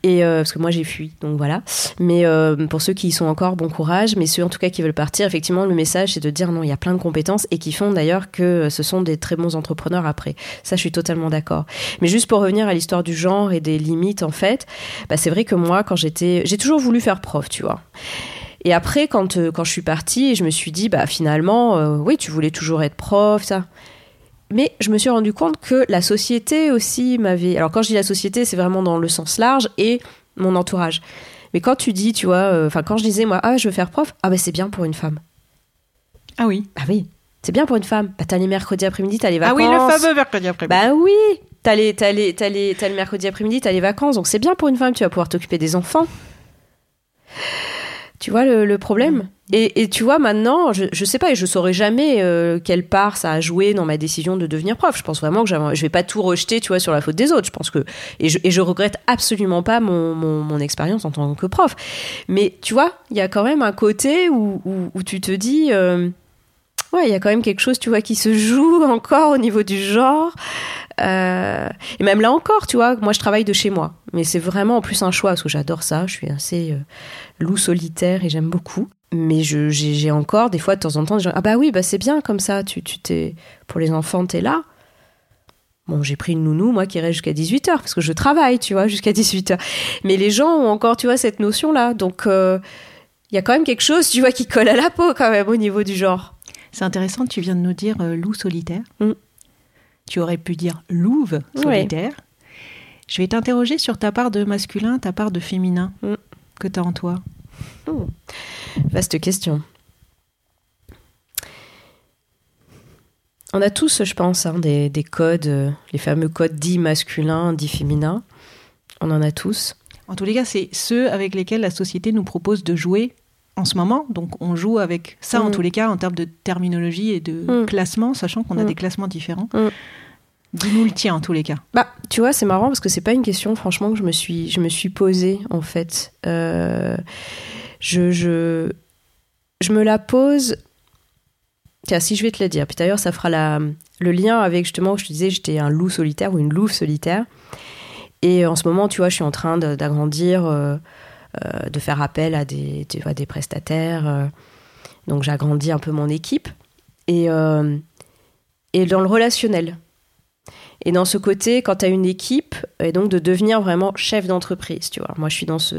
Et euh, parce que moi, j'ai fui, donc voilà. Mais euh, pour ceux qui y sont encore, bon courage. Mais ceux en tout cas qui veulent partir, effectivement, le message, c'est de dire non, il y a plein de compétences et qui font d'ailleurs que ce sont des très bons entrepreneurs après. Ça, je suis totalement d'accord. Mais juste pour revenir à l'histoire du genre et des limites, en fait, bah, c'est vrai que moi, quand j'étais, j'ai toujours voulu faire prof, tu vois. Et après, quand, euh, quand je suis partie, je me suis dit, bah finalement, euh, oui, tu voulais toujours être prof, ça. Mais je me suis rendu compte que la société aussi m'avait. Alors, quand je dis la société, c'est vraiment dans le sens large et mon entourage. Mais quand tu dis, tu vois, euh, enfin, quand je disais, moi, ah, je veux faire prof, ah, bah, c'est bien pour une femme. Ah oui. Ah oui, c'est bien pour une femme. Bah, t'as les mercredis après-midi, t'as les vacances. Ah oui, le fameux mercredi après. Bah oui, t'as les, t'as les, t'as les, t'as le mercredi après-midi, t'as les vacances, donc c'est bien pour une femme, tu vas pouvoir t'occuper des enfants. Tu vois le, le problème et, et tu vois maintenant, je, je sais pas, et je saurais jamais euh, quelle part ça a joué dans ma décision de devenir prof. Je pense vraiment que je vais pas tout rejeter, tu vois, sur la faute des autres. Je pense que et je, et je regrette absolument pas mon, mon, mon expérience en tant que prof. Mais tu vois, il y a quand même un côté où, où, où tu te dis, euh, ouais, il y a quand même quelque chose, tu vois, qui se joue *laughs* encore au niveau du genre. Euh, et même là encore, tu vois, moi je travaille de chez moi, mais c'est vraiment en plus un choix parce que j'adore ça. Je suis assez euh, loup solitaire et j'aime beaucoup. Mais j'ai encore des fois de temps en temps des gens ah bah oui bah c'est bien comme ça. Tu t'es pour les enfants t'es là. Bon, j'ai pris une nounou, moi, qui reste jusqu'à 18h, parce que je travaille, tu vois, *laughs* jusqu'à 18h. Mais les gens ont encore, tu vois, cette notion-là. Donc, euh, il y a quand même quelque chose, tu vois, qui colle à la peau, quand même, au niveau du genre. C'est intéressant, tu viens de nous dire euh, loup solitaire. Mm. Tu aurais pu dire louve solitaire. Je vais t'interroger sur ta part de masculin, ta part de féminin Mm. que tu as en toi. Vaste question. On a tous, je pense, hein, des, des codes, euh, les fameux codes dits masculins, dits féminins. On en a tous. En tous les cas, c'est ceux avec lesquels la société nous propose de jouer en ce moment. Donc, on joue avec ça, en Mm. tous les cas, en termes de terminologie et de Mm. classement, sachant qu'on a Mm. des classements différents. Dis-nous le tien, en tous les cas. Bah, tu vois, c'est marrant parce que c'est pas une question, franchement, que je me suis, je me suis posée en fait. Euh, je, je, je me la pose. Tiens, si je vais te la dire. Puis d'ailleurs, ça fera la, le lien avec justement, je te disais, j'étais un loup solitaire ou une louve solitaire. Et en ce moment, tu vois, je suis en train d'agrandir, euh, de faire appel à des, tu vois, des prestataires. euh. donc, j'agrandis un peu mon équipe. Et, euh, et dans le relationnel. Et dans ce côté, quand tu as une équipe, et donc de devenir vraiment chef d'entreprise, tu vois. Moi, je suis dans ce,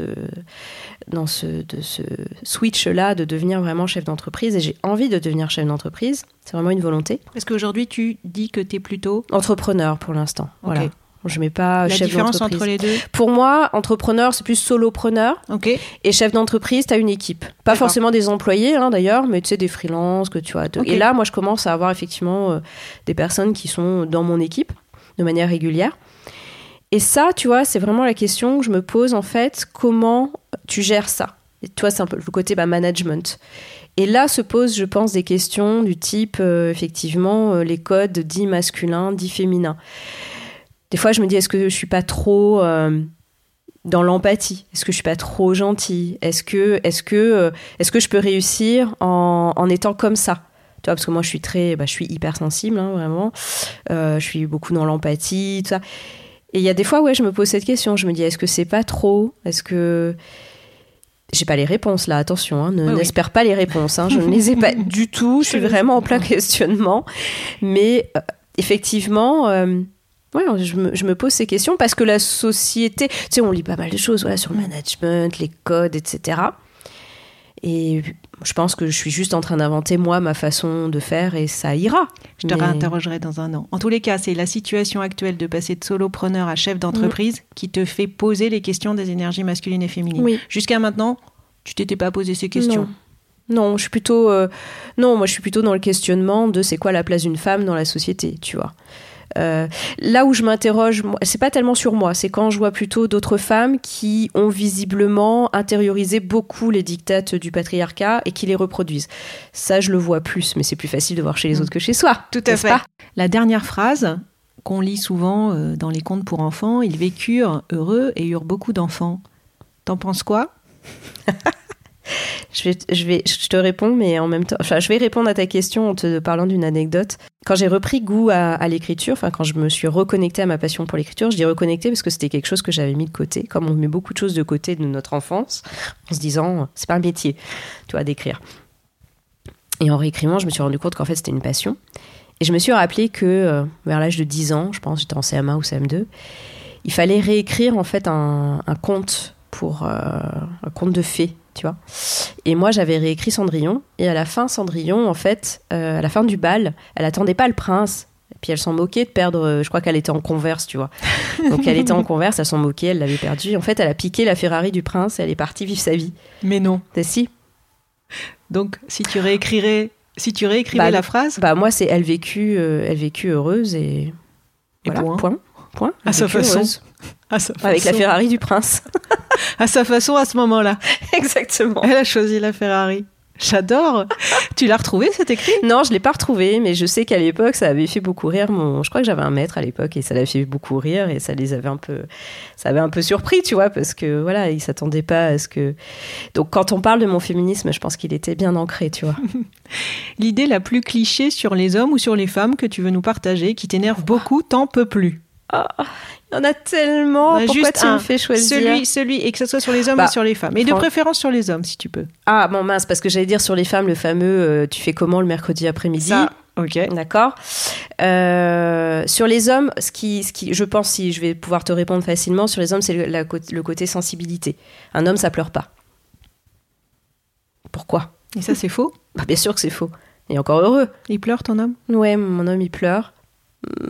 dans ce, de ce switch-là de devenir vraiment chef d'entreprise et j'ai envie de devenir chef d'entreprise. C'est vraiment une volonté. Est-ce qu'aujourd'hui, tu dis que tu es plutôt entrepreneur pour l'instant. Voilà. Je mets pas La chef différence entre les deux Pour moi, entrepreneur, c'est plus solopreneur. Ok. Et chef d'entreprise, tu as une équipe. Pas forcément des employés, hein, d'ailleurs, mais tu sais, des freelances que tu vois. Ok. Et là, moi, je commence à avoir effectivement euh, des personnes qui sont dans mon équipe de manière régulière. Et ça, tu vois, c'est vraiment la question que je me pose, en fait, comment tu gères ça? Et tu vois, c'est un peu le côté bah, management. Et là se posent, je pense, des questions du type, euh, effectivement, euh, les codes dits masculins, dits féminins. Des fois, je me dis, est-ce que je suis pas trop euh, dans l'empathie? Est-ce que je suis pas trop gentille? Est-ce que, est-ce que, euh, est-ce que je peux réussir en, en étant comme ça? Tu vois, parce que moi, je suis très, bah, je suis hypersensible, hein, vraiment. Euh, je suis beaucoup dans l'empathie, tout ça. Et il y a des fois, ouais, je me pose cette question. Je me dis, est-ce que c'est pas trop? Est-ce que j'ai pas les réponses là? Attention, hein, ne- Oui, oui. n'espère pas les réponses. hein, je ne les ai pas du tout. Je suis vraiment en plein *laughs* questionnement. Mais euh, effectivement. euh, Ouais, je me, je me pose ces questions parce que la société, tu sais, on lit pas mal de choses voilà, sur le management, les codes, etc. Et je pense que je suis juste en train d'inventer, moi, ma façon de faire et ça ira. Je te Mais- réinterrogerai dans un an. En tous les cas, c'est la situation actuelle de passer de solopreneur à chef d'entreprise qui te fait poser les questions des énergies masculines et féminines. Oui. Jusqu'à maintenant, tu t'étais pas posé ces questions. Non. Non, je suis plutôt. euh, non, moi, je suis plutôt dans le questionnement de c'est quoi la place d'une femme dans la société, tu vois. Euh, là où je m'interroge, c'est pas tellement sur moi, c'est quand je vois plutôt d'autres femmes qui ont visiblement intériorisé beaucoup les dictates du patriarcat et qui les reproduisent. Ça, je le vois plus, mais c'est plus facile de voir chez les Mm. autres que chez soi. Tout à fait. pas? La dernière phrase qu'on lit souvent euh, dans les contes pour enfants, ils vécurent heureux et eurent beaucoup d'enfants. T'en penses quoi? *laughs* *laughs* Je vais, te réponds, mais en même temps, je vais répondre à ta question en te parlant d'une anecdote. Quand j'ai repris goût à, l'écriture, enfin, quand je me suis reconnectée à ma passion pour l'écriture, je dis reconnectée parce que c'était quelque chose que j'avais mis de côté, comme on met beaucoup de choses de côté de notre enfance, en se disant, c'est pas un métier, tu vois, d'écrire. Et en réécrivant, je me suis rendu compte qu'en fait, c'était une passion. Et je me suis rappelé que euh, vers l'âge de 10 ans, je pense, j'étais en CM1 ou CM2, il fallait réécrire en fait un conte pour euh, un conte de fées, tu vois. Et moi, j'avais réécrit Cendrillon. Et à la fin, Cendrillon, en fait, euh, à la fin du bal, elle attendait pas le prince. Et puis elle s'en moquait de perdre. euh, Je crois qu'elle était en converse, tu vois. *laughs* Donc elle était en converse, elle s'en moquait, elle l'avait perdue. En fait, elle a piqué la Ferrari du prince et elle est partie vivre sa vie. Mais non. T'as si Donc, si tu réécrirais, si tu réécrivais Bah, la phrase, Bah moi, c'est elle vécut, euh, elle vécut heureuse et. Et voilà, point. point. Point. À sa façon. heureuse. à sa Avec la Ferrari du prince. *laughs* à sa façon, à ce moment-là, *laughs* Exactement. elle a choisi la Ferrari. J'adore. tu l'as retrouvé cet écrit? Non, je l'ai pas retrouvé, mais je sais qu'à l'époque, ça avait fait beaucoup rire mon. Je crois que j'avais un maître à l'époque et ça l'avait fait beaucoup rire et ça les avait un peu, ça avait un peu surpris, tu vois, parce que voilà, ils s'attendaient pas à ce que. Donc, quand on parle de mon féminisme, je pense qu'il était bien ancré, tu vois. L'idée la plus cliché sur les hommes ou sur les femmes que tu veux nous partager, qui t'énerve beaucoup, t'en peux plus. Il y en a tellement. Bah, Pourquoi tu me un. fais choisir Celui, celui, et que ce soit sur les hommes Bah, ou sur les femmes. Et de préférence sur les hommes, si tu peux. Ah bon mince, parce que j'allais dire sur les femmes le fameux euh, tu fais comment le mercredi après-midi. Ok. D'accord. Euh, sur les hommes, ce qui, ce qui, je pense, si je vais pouvoir te répondre facilement, sur les hommes, c'est le, la cô- le côté sensibilité. Un homme, ça pleure pas. Pourquoi? Et ça, c'est faux? *laughs* Bah, Bien sûr que c'est faux. Et encore heureux. Il pleure, ton homme? Ouais, mon homme, il pleure,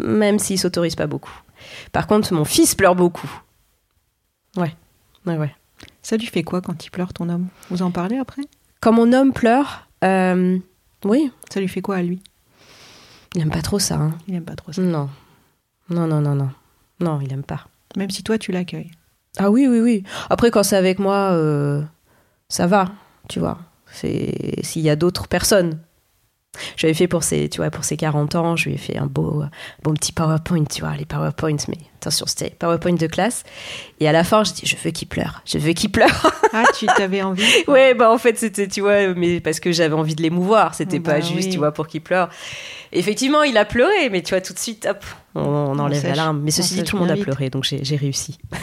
même s'il s'autorise pas beaucoup. Par contre, mon fils pleure beaucoup. Ouais, ouais, ouais. Ça lui fait quoi quand il pleure, ton homme? Vous en parlez après? Quand mon homme pleure, euh, oui, Ça lui fait quoi à lui? Il aime pas trop ça. hein. Il aime pas trop ça. Non. Non, non, non, non. Non, il aime pas. Même si toi, tu l'accueilles. Ah oui, oui, oui. Après, quand c'est avec moi, euh, ça va, tu vois. C'est s'il y a d'autres personnes. J'avais fait pour ses, tu vois, pour ses 40 ans, je lui ai fait un beau, bon petit PowerPoint, tu vois, les PowerPoints, mais attention, c'était PowerPoint de classe. Et à la fin, je dis, je veux qu'il pleure, je veux qu'il pleure. Ah, tu t'avais envie *laughs* ouais, bah en fait, c'était, tu vois, mais parce que j'avais envie de l'émouvoir, c'était Bah pas juste, oui. tu vois, pour qu'il pleure. Effectivement, il a pleuré, mais tu vois, tout de suite, hop, on, on enlève la larme. Mais ceci dit, tout le monde a vite. pleuré, donc j'ai j'ai réussi. *laughs*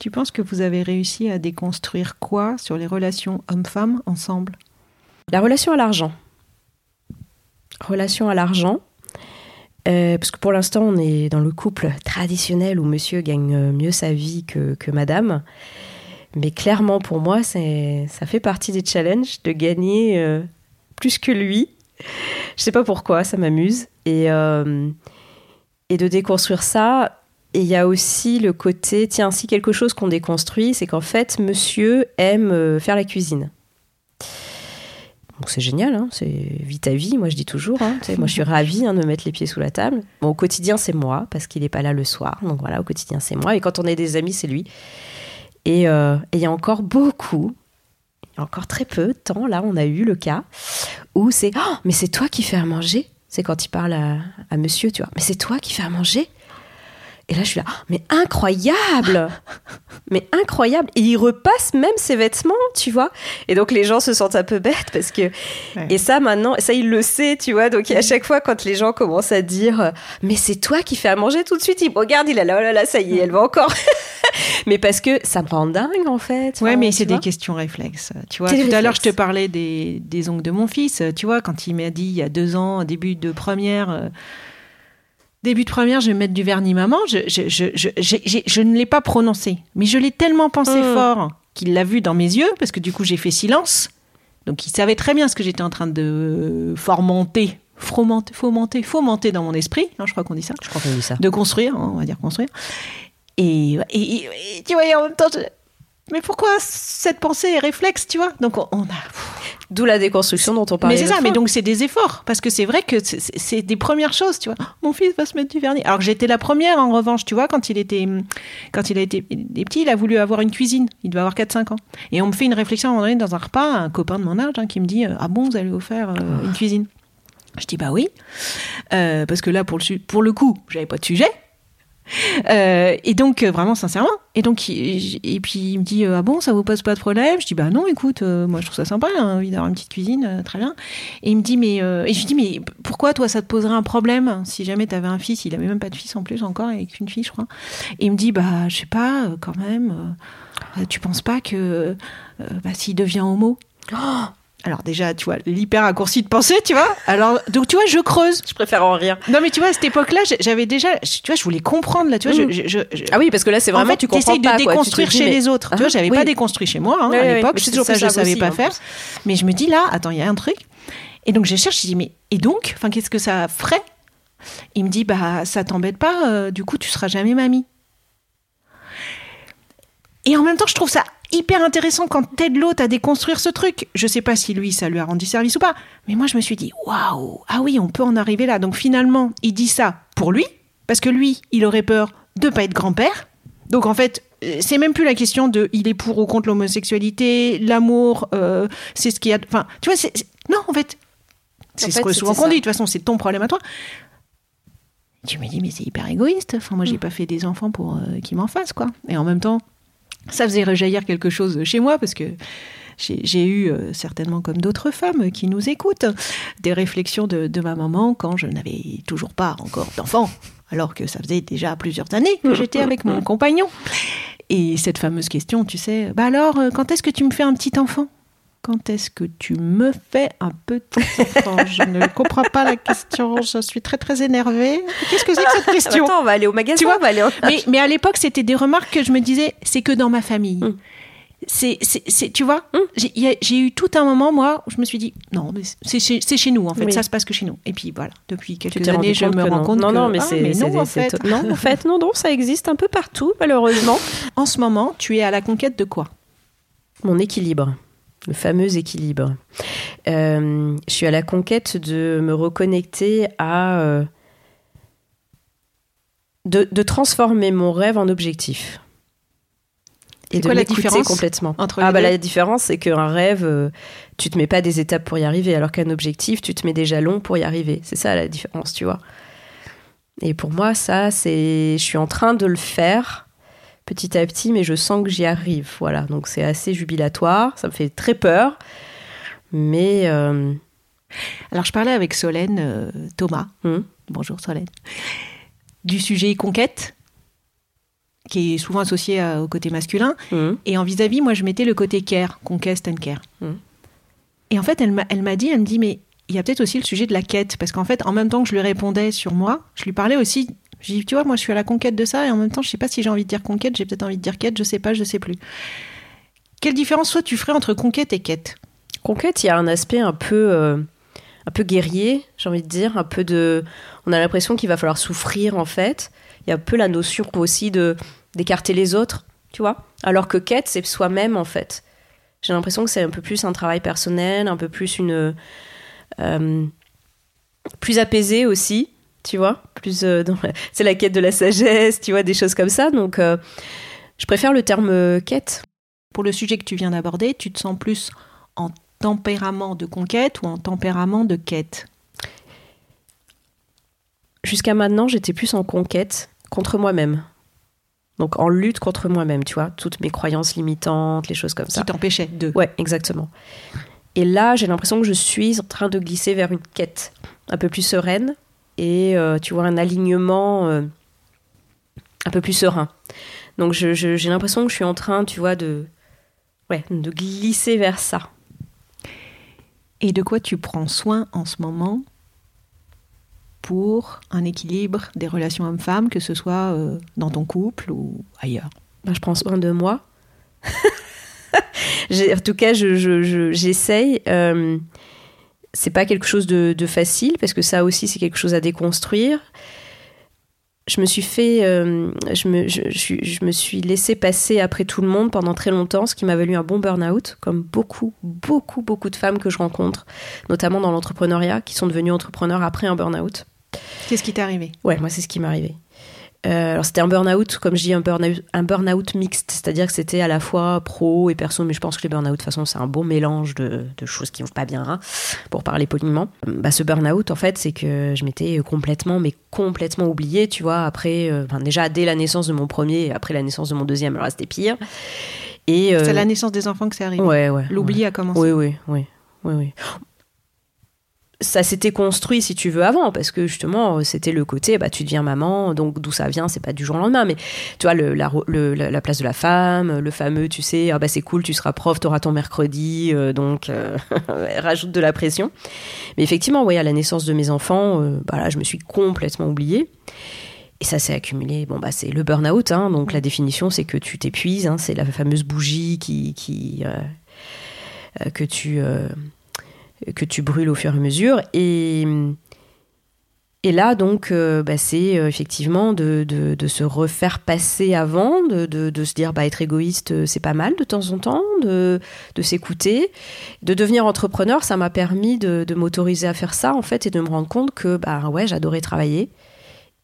Tu penses que vous avez réussi à déconstruire quoi sur les relations hommes-femmes ensemble? La relation à l'argent. Relation à l'argent. Euh, parce que pour l'instant, on est dans le couple traditionnel où monsieur gagne euh, mieux sa vie que, que madame. Mais clairement, pour moi, ça fait partie des challenges de gagner euh, plus que lui. Je sais pas pourquoi, ça m'amuse. Et, et de déconstruire ça. Et il y a aussi le côté, tiens, si quelque chose qu'on déconstruit, c'est qu'en fait, monsieur aime faire la cuisine. Donc c'est génial, hein, c'est vie ta vie, moi je dis toujours. hein. Moi je suis ravie hein, de me mettre les pieds sous la table. Bon, au quotidien c'est moi, parce qu'il n'est pas là le soir. Donc voilà, au quotidien c'est moi. Et quand on est des amis, c'est lui. Et euh, il y a encore beaucoup, encore très peu de temps, là on a eu le cas où c'est Oh, mais c'est toi qui fais à manger C'est quand il parle à, à monsieur, tu vois. Mais c'est toi qui fais à manger et là, je suis là, mais incroyable! Mais incroyable! Et il repasse même ses vêtements, tu vois. Et donc, les gens se sentent un peu bêtes parce que... Ouais. Et ça, maintenant, ça, il le sait, tu vois. Donc, à chaque fois, quand les gens commencent à dire Mais c'est toi qui fais à manger tout de suite », il regarde, il est là, oh là là, ça y est, elle va encore! *laughs* Mais parce que ça me rend dingue, en fait. Ouais, mais c'est des questions réflexes. Tu vois, tout à l'heure, je te parlais des, des ongles de mon fils. Tu vois, quand il m'a dit il y a deux ans, début de première, euh, début de première, je vais mettre du vernis maman, je, je, je, je, ne l'ai pas prononcé. Mais je l'ai tellement pensé Mm. fort qu'il l'a vu dans mes yeux, parce que du coup, j'ai fait silence. Donc, il savait très bien ce que j'étais en train de formenter, fomenter, fomenter, fomenter dans mon esprit. hein, je crois qu'on dit ça Je crois qu'on dit ça. de construire, hein, on va dire construire. Et, et- et- tu vois, et en même temps, mais pourquoi cette pensée est réflexe, tu vois? Donc on, on a. D'où la déconstruction dont on parlait mais c'est ça, mais donc c'est des efforts parce que c'est vrai que c'est- des premières choses, tu vois. Mon fils va se mettre du vernis. Alors j'étais la première en revanche, tu vois, quand il était quand il a été petit, il a voulu avoir une cuisine. Il devait avoir 4-5 ans. Et on me fait une réflexion à un moment donné dans un repas, un copain de mon âge hein, qui me dit euh, ah bon, vous allez vous faire euh, une cuisine? Je dis bah oui, Euh, parce que là pour le pour le coup, j'avais pas de sujet. *laughs* Euh, et donc euh, vraiment sincèrement et donc et puis il me dit euh, ah bon ça vous pose pas de problème? Je dis bah non écoute moi je trouve ça sympa hein, envie d'avoir une petite cuisine très bien. Et il me dit mais et je lui dis mais pourquoi toi ça te poserait un problème si jamais t'avais un fils? Il avait même pas de fils en plus encore avec une fille je crois. Et il me dit bah je sais pas quand même tu penses pas que bah, s'il devient homo? Alors déjà tu vois l'hyper raccourci de pensée tu vois alors donc tu vois je creuse Je préfère en rire. non mais tu vois à cette époque-là j'avais déjà tu vois je voulais comprendre là tu vois je- Mm. je, je- je- Ah oui, parce que là, c'est vraiment, en fait, tu comprends pas. de quoi. Tu te déconstruire chez mais- les autres. tu vois, Ah, j'avais oui. pas déconstruit chez moi hein, Ouais, à l'époque. c'est ça, je savais aussi, pas faire. Mais je me dis là, attends, il y a un truc. Et donc je cherche, je dis mais et donc, enfin, qu'est-ce que ça ferait? Il me dit bah ça t'embête pas, euh, du coup tu seras jamais mamie. Et en même temps, je trouve ça hyper intéressant quand t'aides l'autre à déconstruire ce truc. Je sais pas si lui, ça lui a rendu service ou pas, mais moi je me suis dit waouh, ah oui, on peut en arriver là. Donc finalement, il dit ça pour lui, parce que lui, il aurait peur de pas être grand-père. Donc en fait, euh, c'est même plus la question de il est pour ou contre l'homosexualité, l'amour, euh, c'est ce qu'il y a. Enfin, tu vois, c'est non en fait, c'est ce que souvent qu'on dit. De toute façon, c'est ton problème à toi. Tu me dis mais c'est hyper égoïste. Enfin, moi, j'ai pas fait des enfants pour euh, qu'ils m'en fassent quoi. Et en même temps, ça faisait rejaillir quelque chose chez moi parce que j'ai eu, euh, certainement comme d'autres femmes qui nous écoutent, des réflexions de, de ma maman quand je n'avais toujours pas encore d'enfant, alors que ça faisait déjà plusieurs années que j'étais avec mon compagnon. Et cette fameuse question, tu sais, bah alors, euh, quand est-ce que tu me fais un petit enfant? Quand est-ce que tu me fais un petit enfant? Je ne comprends pas la question, je suis très très énervée. Qu'est-ce que c'est que cette *laughs* question? Attends, on va aller au magasin, Tu vois, on va aller au... mais, mais à l'époque, c'était des remarques que je me disais, c'est que dans ma famille. Mm. C'est, c'est, c'est- tu vois, Mm. j'ai, eu tout un moment, moi, où je me suis dit, non, mais c'est chez, c'est chez nous, en fait, Oui. ça se passe que chez nous. Et puis voilà, depuis quelques années, je me rends non. compte non, que, non, mais ah, c'est mais c'est- non, en c'est- fait. non, *laughs* en fait, non, non, ça existe un peu partout, malheureusement. En ce moment, tu es à la conquête de quoi? Mon équilibre, le fameux équilibre. Euh, je suis à la conquête de me reconnecter à. euh, de, de transformer mon rêve en objectif. Et de quoi la différence complètement. entre Ah bah la différence c'est qu'un rêve, euh, tu te mets pas des étapes pour y arriver, alors qu'un objectif, tu te mets des jalons pour y arriver. C'est ça la différence, tu vois. Et pour moi, ça, c'est, je suis en train de le faire petit à petit, mais je sens que j'y arrive. Voilà, donc c'est assez jubilatoire, ça me fait très peur, mais euh, Alors, je parlais avec Solène euh, Thomas, hum, bonjour Solène, du sujet conquête, qui est souvent associé à- au côté masculin. hum, Et en vis-à-vis, moi, je mettais le côté care, conquest and care. Mm. Et en fait, elle m'a, elle m'a dit, elle me dit, mais il y a peut-être aussi le sujet de la quête. Parce qu'en fait, en même temps que je lui répondais sur moi, je lui parlais aussi. Je dis, tu vois, moi, je suis à la conquête de ça, et en même temps, je sais pas si j'ai envie de dire conquête, j'ai peut-être envie de dire quête, je sais pas, je sais plus. Quelle différence, soit tu ferais entre conquête et quête? Conquête, il y a un aspect un peu, euh, un peu guerrier, j'ai envie de dire, un peu de. On a l'impression qu'il va falloir souffrir en fait. Il y a un peu la notion aussi de d'écarter les autres, tu vois? Alors que quête, c'est soi-même en fait. J'ai l'impression que c'est un peu plus un travail personnel, un peu plus une euh, plus apaisé aussi, tu vois. Plus euh, dans la- c'est la quête de la sagesse, tu vois, des choses comme ça. Donc, euh, je préfère le terme euh, quête. Pour le sujet que tu viens d'aborder, tu te sens plus en tempérament de conquête ou en tempérament de quête? Jusqu'à maintenant, j'étais plus en conquête contre moi-même. Donc en lutte contre moi-même, tu vois, toutes mes croyances limitantes, les choses comme ça. Qui t'empêchait de. Ouais, exactement. Et là, j'ai l'impression que je suis en train de glisser vers une quête un peu plus sereine et euh, tu vois un alignement euh, un peu plus serein. Donc je- je- j'ai l'impression que je suis en train, tu vois, de ouais, de glisser vers ça. Et de quoi tu prends soin en ce moment pour un équilibre des relations hommes-femmes, que ce soit euh, dans ton couple ou ailleurs? Ben, je prends soin de moi. *laughs* En tout cas, je- je- je- j'essaye. euh, c'est pas quelque chose de, de facile parce que ça aussi, c'est quelque chose à déconstruire. Je me suis fait, euh, je, me, je, je me suis laissé passer après tout le monde pendant très longtemps, ce qui m'a valu un bon burn-out, comme beaucoup, beaucoup, beaucoup de femmes que je rencontre, notamment dans l'entrepreneuriat, qui sont devenues entrepreneurs après un burn-out. Qu'est-ce qui t'est arrivé? Ouais, moi, c'est ce qui m'est arrivé. Euh, alors, c'était un burn-out, comme je dis, un burn-out, un burn-out mixte, c'est-à-dire que c'était à la fois pro et perso, mais je pense que les burn-out, de toute façon, c'est un bon mélange de, de choses qui vont pas bien, hein, pour parler poliment. Bah, ce burn-out, en fait, c'est que je m'étais complètement, mais complètement oubliée, tu vois, après, euh, enfin, déjà dès la naissance de mon premier et après la naissance de mon deuxième, alors là, c'était pire. Et, euh, C'est à la naissance des enfants que c'est arrivé. Ouais, ouais. L'oubli a commencé. Oui, oui, oui, oui, oui. Ça s'était construit, si tu veux, avant, parce que justement, c'était le côté, bah, tu deviens maman, donc d'où ça vient, c'est pas du jour au lendemain, mais tu vois, la, place de la femme, le fameux, tu sais, ah bah c'est cool, tu seras prof, t'auras ton mercredi, euh, donc euh, *laughs* rajoute de la pression. Mais effectivement, ouais, à la naissance de mes enfants, euh, bah je me suis complètement oubliée. Et ça s'est accumulé. Bon, bah, c'est le burn-out. Hein, donc, la définition, c'est que tu t'épuises. Hein, c'est la fameuse bougie qui, qui, euh, que, tu, que tu brûles au fur et à mesure. Et, et là, donc, euh, bah, c'est euh, effectivement de, de, se refaire passer avant, de, de, se dire, bah, être égoïste, euh, c'est pas mal de temps en temps, de, s'écouter. De devenir entrepreneur, ça m'a permis de, de m'autoriser à faire ça, en fait, et de me rendre compte que, bah, ouais, j'adorais travailler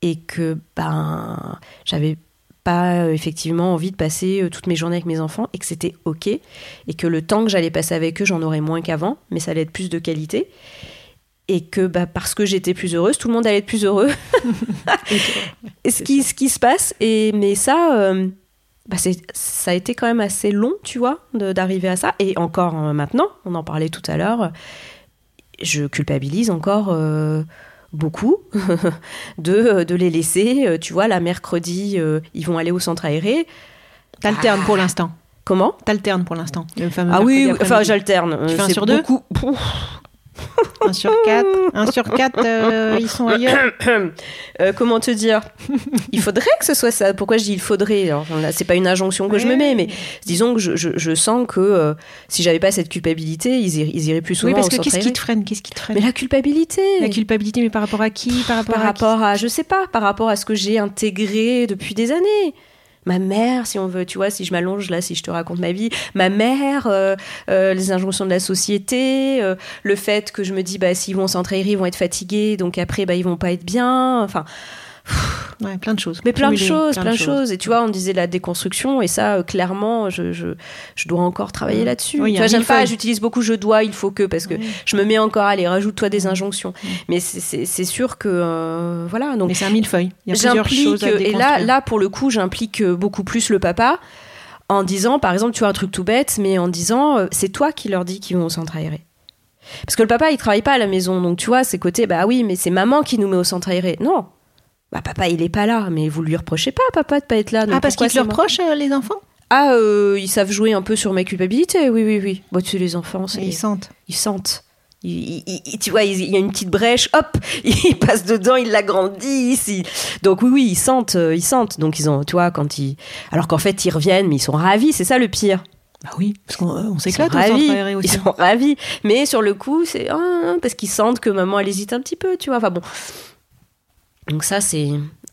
et que ben j'avais pas euh, effectivement envie de passer euh, toutes mes journées avec mes enfants et que c'était ok et que le temps que j'allais passer avec eux j'en aurais moins qu'avant mais ça allait être plus de qualité. Et que bah, parce que j'étais plus heureuse tout le monde allait être plus heureux. *laughs* Et ce qui, ce qui se passe et mais ça euh, bah c'est, ça a été quand même assez long tu vois de- d'arriver à ça. Et encore euh, maintenant on en parlait tout à l'heure je culpabilise encore euh, beaucoup *laughs* de, de les laisser. Euh, Tu vois, la mercredi, euh, ils vont aller au centre aéré. T'alternes pour l'instant. Comment? T'alternes pour l'instant. Ah oui, enfin j'alterne. Tu Euh, fais un sur deux? beaucoup. Un sur quatre. Un sur quatre, euh, ils sont ailleurs. *coughs* Euh, comment te dire? Il faudrait que ce soit ça. Pourquoi je dis il faudrait? Alors, là, C'est pas une injonction que je me mets, mais disons que je, je- je sens que euh, si j'avais pas cette culpabilité, ils, iraient- ils iraient plus souvent Oui, parce que qu'est-ce qui te freine? Qu'est-ce qui te freine? Mais la culpabilité. La culpabilité, mais par rapport à qui? Par rapport par à rapport à, je sais pas, par rapport à ce que j'ai intégré depuis des années. Ma mère, si on veut, tu vois, si je m'allonge là, si je te raconte ma vie, ma mère, euh, euh, les injonctions de la société, euh, le fait que je me dis, bah, s'ils vont s'entraîner, ils vont être fatigués, donc après, bah, ils vont pas être bien. Enfin, Ouais, plein de choses. mais plein de choses, plein de choses. Et tu vois, on disait la déconstruction, et ça, euh, clairement, je, je, je dois encore travailler Mm. là-dessus. Oui, tu vois, j'aime pas, j'utilise beaucoup je dois, il faut que, parce que Oui. je me mets encore, allez, rajoute-toi des Mm. injonctions. Mais c'est- sûr que, euh, voilà. Donc, Mais c'est un millefeuille. Il y a plusieurs choses à et là là pour le coup j'implique euh, beaucoup plus le papa en disant par exemple tu vois un truc tout bête mais en disant euh, c'est toi qui leur dis qu'ils vont au centre aéré parce que le papa il travaille pas à la maison donc tu vois c'est côté bah oui mais c'est maman qui nous met au centre aéré non bah papa il est pas là mais vous lui reprochez pas papa de pas être là donc Ah, parce qu'ils le reprochent, euh, les enfants? Ah euh, ils savent jouer un peu sur ma culpabilité oui oui oui bon tu sais, les enfants c'est- Ils sentent. ils sentent Il, il- il- tu vois, il il y a une petite brèche, hop, *laughs* ils passent dedans, ils l'agrandissent. Donc oui, oui, ils sentent, euh, ils sentent. Donc ils ont, tu vois, quand ils, alors qu'en fait ils reviennent, mais ils sont ravis. C'est ça le pire. Bah oui, parce qu'on s'éclate au ravis. centre aéré aussi. Ils sont ravis. Mais sur le coup, c'est ah, parce qu'ils sentent que maman elle hésite un petit peu, tu vois. Enfin bon. Donc ça c'est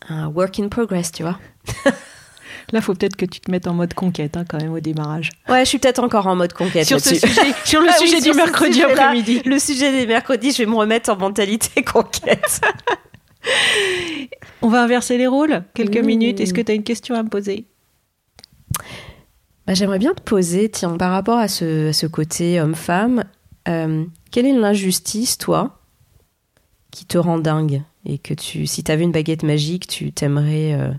un work in progress, tu vois. Là, faut peut-être que tu te mettes en mode conquête hein, quand même au démarrage. Ouais, je suis peut-être encore en mode conquête Sur ce là-dessus. sujet, *laughs* sur le Ah sujet du mercredi après-midi. Le sujet des mercredis, je vais me remettre en mentalité *laughs* conquête. On va inverser les rôles. Quelques Mmh. minutes. Est-ce que tu as une question à me poser? Bah, J'aimerais bien te poser, tiens, par rapport à ce, à ce côté homme-femme, euh, quelle est l'injustice, toi, qui te rend dingue? Et que tu, si tu avais une baguette magique, tu t'aimerais euh,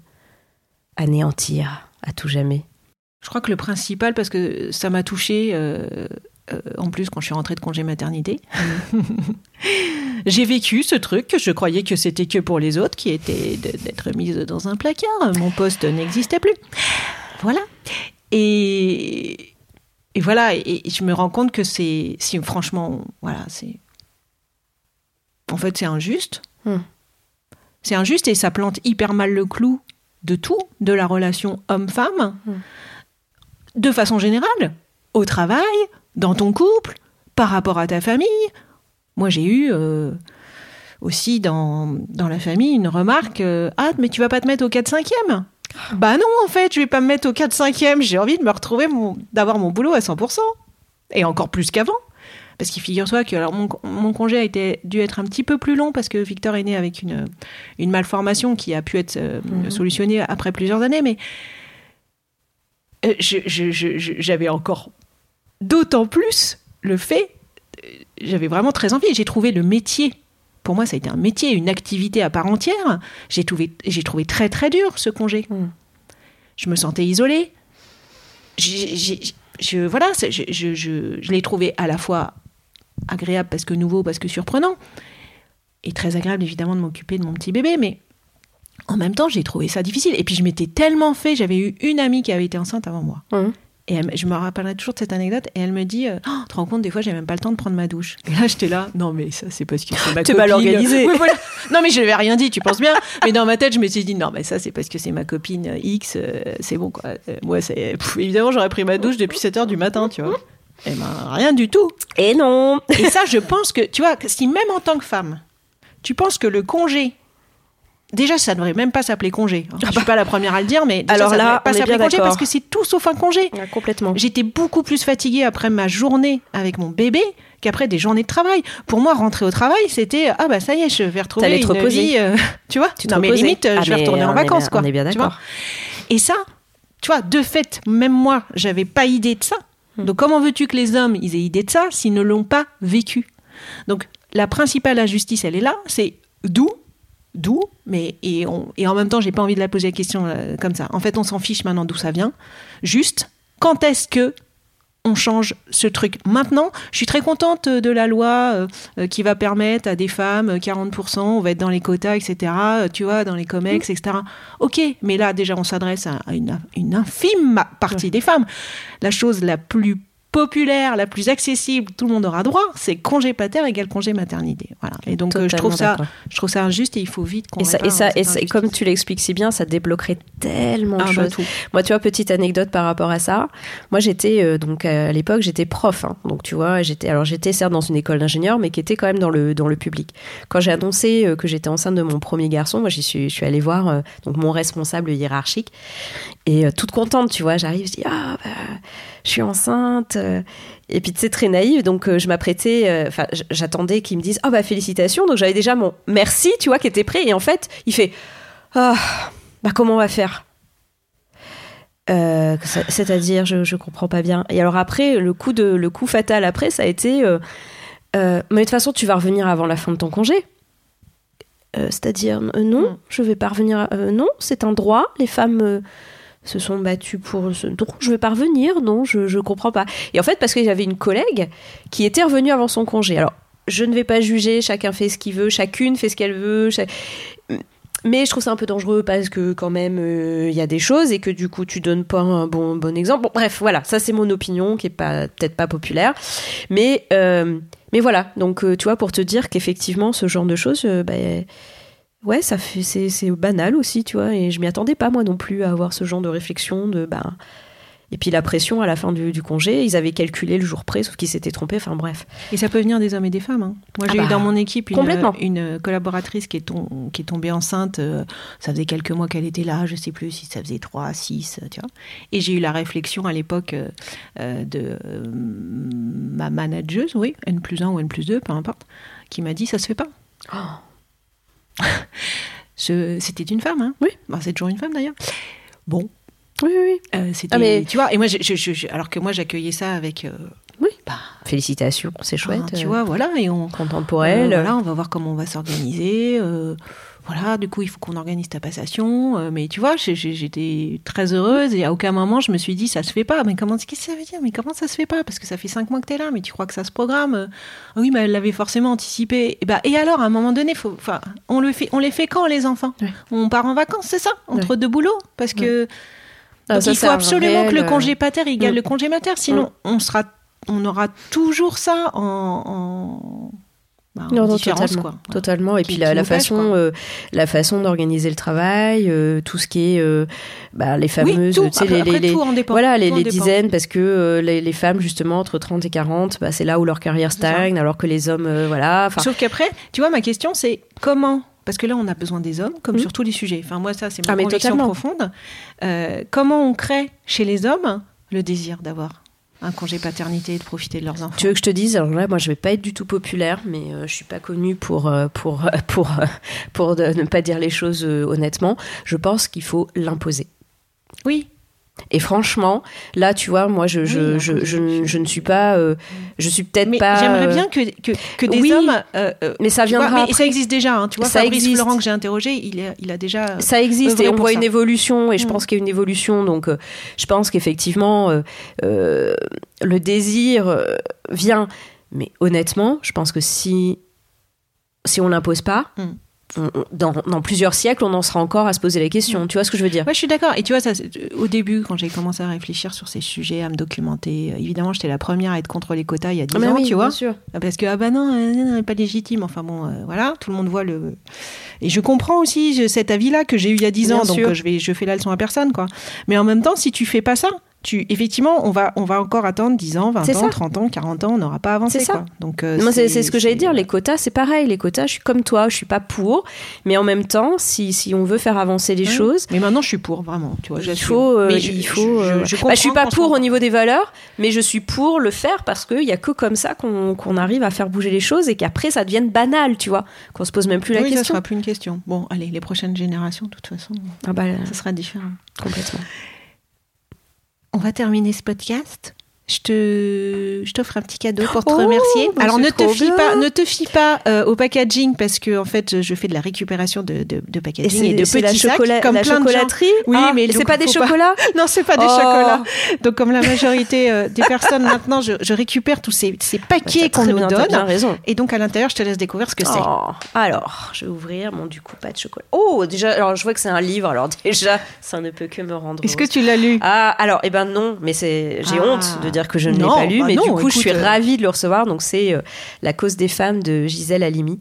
anéantir à tout jamais Je crois que le principal, parce que ça m'a touché euh, euh, en plus quand je suis rentrée de congé maternité. *laughs* J'ai vécu ce truc que je croyais que c'était que pour les autres, qui était d'être mise dans un placard. Mon poste n'existait plus. Voilà. Et, et voilà. Et, et je me rends compte que c'est, si franchement, voilà, c'est. En fait, c'est injuste. Hmm. C'est injuste et ça plante hyper mal le clou de tout, de la relation homme-femme, de façon générale, au travail, dans ton couple, par rapport à ta famille. Moi, j'ai eu euh, aussi dans, dans la famille une remarque euh, Ah, mais tu vas pas te mettre au 4-5e Bah non, en fait, je vais pas me mettre au 4-5e. J'ai envie de me retrouver, d'avoir mon boulot à 100%. Et encore plus qu'avant. Parce qu'il figure-toi que alors, mon, mon congé a été, dû être un petit peu plus long parce que Victor est né avec une, une malformation qui a pu être euh, solutionnée après plusieurs années. Mais euh, j'avais encore d'autant plus le fait, euh, j'avais vraiment très envie. J'ai trouvé le métier. Pour moi, ça a été un métier, une activité à part entière. J'ai trouvé, j'ai trouvé très très dur ce congé. Mm. Je me sentais isolée. Je voilà, je, je, je, je l'ai trouvé à la fois agréable parce que nouveau, parce que surprenant, et très agréable évidemment de m'occuper de mon petit bébé, mais en même temps, j'ai trouvé ça difficile. Et puis je m'étais tellement fait, j'avais eu une amie qui avait été enceinte avant moi. Mhm. Et elle- je me rappellerai toujours de cette anecdote. Et elle me dit euh, Oh, Tu te rends compte, des fois, j'ai même pas le temps de prendre ma douche. Et là, j'étais là Non, mais ça, c'est parce que c'est ma *laughs* copine. mal organisée. Oui, voilà. *laughs* Non, mais je n'avais rien dit, tu penses bien. Mais dans ma tête, je me suis dit Non, mais ça, c'est parce que c'est ma copine X. euh, c'est bon, quoi. Euh, moi, c'est. pff, évidemment, j'aurais pris ma douche depuis 7 h du matin, tu vois. Eh ben, rien du tout. Et non *laughs* Et ça, je pense que, tu vois, si même en tant que femme, tu penses que le congé. Déjà, ça ne devrait même pas s'appeler congé. hein. Je suis pas la première à le dire, mais déjà, Alors ça là, devrait pas s'appeler congé parce que c'est tout sauf un congé. Ah, Complètement. J'étais beaucoup plus fatiguée après ma journée avec mon bébé qu'après des journées de travail. Pour moi, rentrer au travail, c'était ah bah ça y est, je vais retrouver une reposer. vie, euh, *laughs* tu vois. Tu non mais limite, euh, Ah, je vais retourner en vacances bien- quoi. on est bien d'accord. Et ça, tu vois, de fait, même moi, j'avais pas idée de ça. Hmm. Donc comment veux-tu que les hommes ils aient idée de ça s'ils ne l'ont pas vécu? Donc la principale injustice, elle est là, c'est d'où D'où Mais et, en même temps, j'ai pas envie de la poser la question euh, comme ça. En fait, on s'en fiche maintenant d'où ça vient. Juste, quand est-ce que on change ce truc maintenant Je suis très contente de la loi euh, euh, qui va permettre à des femmes euh, 40%, on va être dans les quotas, etc. euh, Tu vois, dans les comex, etc. Ok, mais là déjà, on s'adresse à une, une infime partie des femmes. La chose la plus populaire, la plus accessible, tout le monde aura droit, c'est congé pater égale congé maternité. Voilà. Et donc euh, je trouve ça, je trouve ça injuste et il faut vite qu'on Et ça, et ça, et ça- comme tu l'expliques si bien, ça débloquerait tellement de Ah, bah, choses. Moi, tu vois, petite anecdote par rapport à ça. Moi, j'étais euh, donc à l'époque, j'étais prof. hein. donc tu vois, j'étais alors j'étais certes dans une école d'ingénieur, mais qui était quand même dans le dans le public. Quand j'ai annoncé euh, que j'étais enceinte de mon premier garçon, moi, j'y suis, je suis allée voir euh, donc mon responsable hiérarchique et euh, toute contente, tu vois, j'arrive, je dis ah bah, je suis enceinte. euh, et puis tu sais très naïve, donc euh, je m'apprêtais, enfin j'attendais qu'il me dise ah bah félicitations. Donc j'avais déjà mon merci, tu vois, qui était prêt. Et en fait, il fait ah bah comment on va faire? C'est-à-dire, je, je comprends pas bien. Et alors après, le coup de le coup fatal après, ça a été, mais de toute façon, tu vas revenir avant la fin de ton congé. C'est-à-dire, non, Mm. je vais pas revenir. à- non, c'est un droit. Les femmes se sont battues pour. Non, je vais pas revenir. Non, je je comprends pas. Et en fait, parce que j'avais une collègue qui était revenue avant son congé. Alors, je ne vais pas juger. Chacun fait ce qu'il veut. Chacune fait ce qu'elle veut. mais je trouve ça un peu dangereux parce que quand même euh, il y a des choses et que du coup tu donnes pas un bon bon exemple. Bon, bref, voilà, ça c'est mon opinion qui est pas peut-être pas populaire, mais euh, Mais voilà, donc euh, tu vois, pour te dire qu'effectivement, ce genre de choses, bah, ouais, ça fait, c'est, c'est banal aussi, tu vois, et je m'y attendais pas moi non plus à avoir ce genre de réflexion de, ben, et puis la pression à la fin du, du congé, ils avaient calculé le jour près, sauf qu'ils s'étaient trompés, enfin bref. Et ça peut venir des hommes et des femmes. hein. Moi, j'ai Ah eu bah, dans mon équipe une, une collaboratrice qui est, tom- qui est tombée enceinte. euh, ça faisait quelques mois qu'elle était là. Je sais plus si ça faisait 3, 6, tu vois. Et j'ai eu la réflexion à l'époque euh, euh, de euh, ma manageuse, oui, N plus 1 ou N plus 2, peu importe, qui m'a dit ça se fait pas. Je- C'était une femme, hein Oui. Bah, c'est toujours une femme d'ailleurs. Bon, Oui, oui, oui. euh. Ah, mais- Tu vois, et moi, je- je- je- alors que moi, j'accueillais ça avec. euh, Oui. bah, Félicitations, c'est chouette. enfin, tu euh, vois, voilà, et on. Contente pour Euh, elle. voilà, on va voir comment on va s'organiser. Euh, voilà, du coup, il faut qu'on organise ta passation. euh, mais tu vois, j'étais très heureuse et à aucun moment je me suis dit ça se fait pas. Mais comment qu'est-ce que ça veut dire? Mais comment ça se fait pas? Parce que ça fait cinq mois que tu es là, mais tu crois que ça se programme? Euh, Ah Oui, mais elle l'avait forcément anticipé. Et, bah, et alors, à un moment donné, faut, on, le fait, on les fait quand les enfants? Ouais. On part en vacances, c'est ça? Entre deux boulots? Parce que Ah, donc ça, il faut absolument que le réel, congé pater égale Mm. le congé mater, sinon on sera, on aura toujours ça en, en, bah, Non, non, totalement, quoi. Voilà. totalement. Et Qui- puis la, façon, euh, la façon d'organiser le travail, euh, tout ce qui est, euh, bah, les fameuses, oui, tout, tu sais, après, les, après, les- tout en dépend. voilà, les, Tout dizaines, parce que les, les femmes justement entre 30 et 40, bah, c'est là où leur carrière stagne, alors que les hommes, voilà. Sauf qu'après, tu vois, ma question c'est comment? Parce que là, on a besoin des hommes, comme Mhm. sur tous les sujets. Enfin, moi, ça, c'est ma Ah, conviction profonde. Comment on crée chez les hommes le désir d'avoir un congé paternité et de profiter de leurs enfants Tu veux que je te dise Alors là, moi, je vais pas être du tout populaire, mais euh, je suis pas connue pour euh, pour *laughs* pour euh, pour de- ne pas dire les choses euh, honnêtement. Je pense qu'il faut l'imposer. Oui, Et franchement, là, tu vois, moi, je je, Oui, je, je, ne suis pas, euh, je suis peut-être pas. j'aimerais euh, bien que, que, que des oui, hommes. euh, euh, Mais ça tu vois, viendra. mais après. ça existe déjà. hein, tu vois, Ça Fabrice existe. Florent que j'ai interrogé, il, est, il a déjà. Ça existe et on voit ça. une évolution et je Mm. pense qu'il y a une évolution donc euh, je pense qu'effectivement euh, euh, le désir euh, vient mais honnêtement je pense que si si on l'impose pas Mm. Dans, dans plusieurs siècles on en sera encore à se poser la question tu vois ce que je veux dire? Ouais, je suis d'accord. Et tu vois, ça, au début, quand j'ai commencé à réfléchir sur ces sujets, à me documenter, euh, évidemment, j'étais la première à être contre les quotas il y a 10 Ah, ans, oui, tu vois. bien sûr. Ah, Parce que, ah bah non, euh, non, pas légitime. Enfin bon, euh, voilà, tout le monde voit le. Et je comprends aussi cet avis-là que j'ai eu il y a 10 Bien ans, donc euh, je, vais, je fais la leçon à personne, quoi. Mais en même temps, si tu fais pas ça, tu, effectivement, on va, on va encore attendre 10 ans, 20 C'est ans, ça. 30 ans, 40 ans, on n'aura pas avancé, C'est ça. quoi. Donc, euh, c'est ce que j'allais dire. Les quotas, c'est pareil. Les quotas, je suis comme toi. Je suis pas pour. Mais en même temps, si, si on veut faire avancer les Ouais. choses, Mais maintenant, je suis pour, vraiment. Tu vois, il faut, euh, Mais je- il je- faut. je- euh, je bah, je suis pas pour au niveau des valeurs, mais je suis pour le faire parce qu'il y a que comme ça qu'on arrive à faire bouger les choses et qu'après ça devienne banal, tu vois, qu'on se pose même plus la oui, ça question. sera plus une question. Bon, allez, les prochaines générations, de toute façon, Ah bah, ça sera différent. complètement. On va terminer ce podcast. Je te, je t'offre un petit cadeau pour te Oh, remercier. bah Alors ne te fie pas, ne te fie pas euh, au packaging parce que en fait je fais de la récupération de, de, de packaging et, de c'est petits la, sacs comme la plein de gens. Oui, Ah, mais c'est pas des faut pas- chocolats? *laughs* Non, c'est pas des Oh. chocolats. Donc comme la majorité euh, des personnes maintenant, je, je récupère tous ces, ces paquets T'as qu'on nous bien, t'as bien donne. raison. Et donc à l'intérieur, je te laisse découvrir ce que c'est. Oh, alors, je vais ouvrir mon du coup pas de chocolat. Oh, déjà, alors je vois que c'est un livre. Alors *laughs* déjà, ça ne peut que me rendre. Est-ce que tu l'as lu? Ah, alors, eh ben non, mais c'est, j'ai Ah. honte de dire que je ne l'ai pas lu, bah mais non, du coup, je suis euh, ravie de le recevoir. Donc, c'est euh, La cause des femmes de Gisèle Halimi.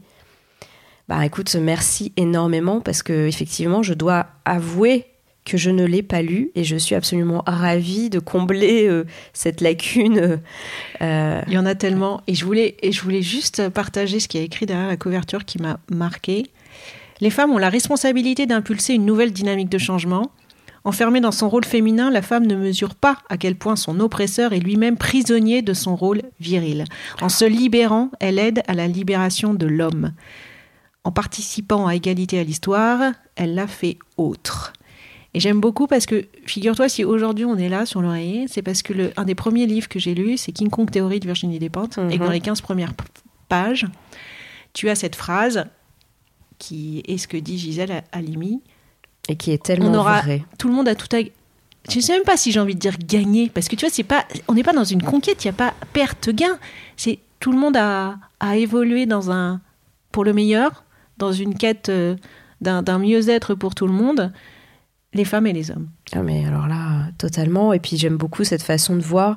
Bah, écoute, merci énormément parce que, effectivement, je dois avouer que je ne l'ai pas lu et je suis absolument ravie de combler euh, cette lacune. euh, Il y en a tellement. Et je voulais, et je voulais juste partager ce qui est écrit derrière la couverture qui m'a marqué. Les femmes ont la responsabilité d'impulser une nouvelle dynamique de changement. Enfermée dans son rôle féminin, la femme ne mesure pas à quel point son oppresseur est lui-même prisonnier de son rôle viril. En se libérant, elle aide à la libération de l'homme. En participant à égalité à l'histoire, elle l'a fait autre. Et j'aime beaucoup parce que, figure-toi, si aujourd'hui on est là sur l'oreiller, c'est parce que le, un des premiers livres que j'ai lu, c'est King Kong Théorie de Virginie Despentes, et que Mhm. dans les 15 premières pages, tu as cette phrase qui est ce que dit Gisèle Halimi. Et qui est tellement On aura- vrai. Tout le monde a tout à... Je sais même pas si j'ai envie de dire gagner, parce que tu vois, c'est pas, on n'est pas dans une conquête, il n'y a pas perte-gain. C'est tout le monde a, a évolué dans un, pour le meilleur, dans une quête euh, d'un d'un mieux-être pour tout le monde, les femmes et les hommes. Ah, mais alors là, totalement. Et puis j'aime beaucoup cette façon de voir,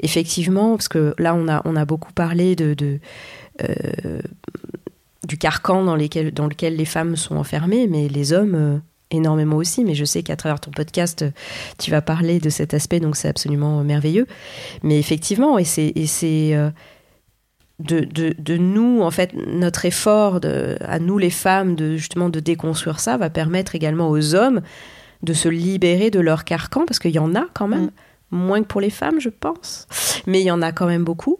effectivement, parce que là on a, on a beaucoup parlé de, de euh, du carcan dans, lesquels, dans lequel les femmes sont enfermées, mais les hommes euh, énormément aussi. Mais je sais qu'à travers ton podcast, tu vas parler de cet aspect, donc c'est absolument merveilleux. Mais effectivement, et c'est, euh, de, de, de, nous, en fait, notre effort de, à nous les femmes, de justement de déconstruire ça, va permettre également aux hommes de se libérer de leur carcan, parce qu'il y en a quand même, Mm. moins que pour les femmes, je pense, mais il y en a quand même beaucoup.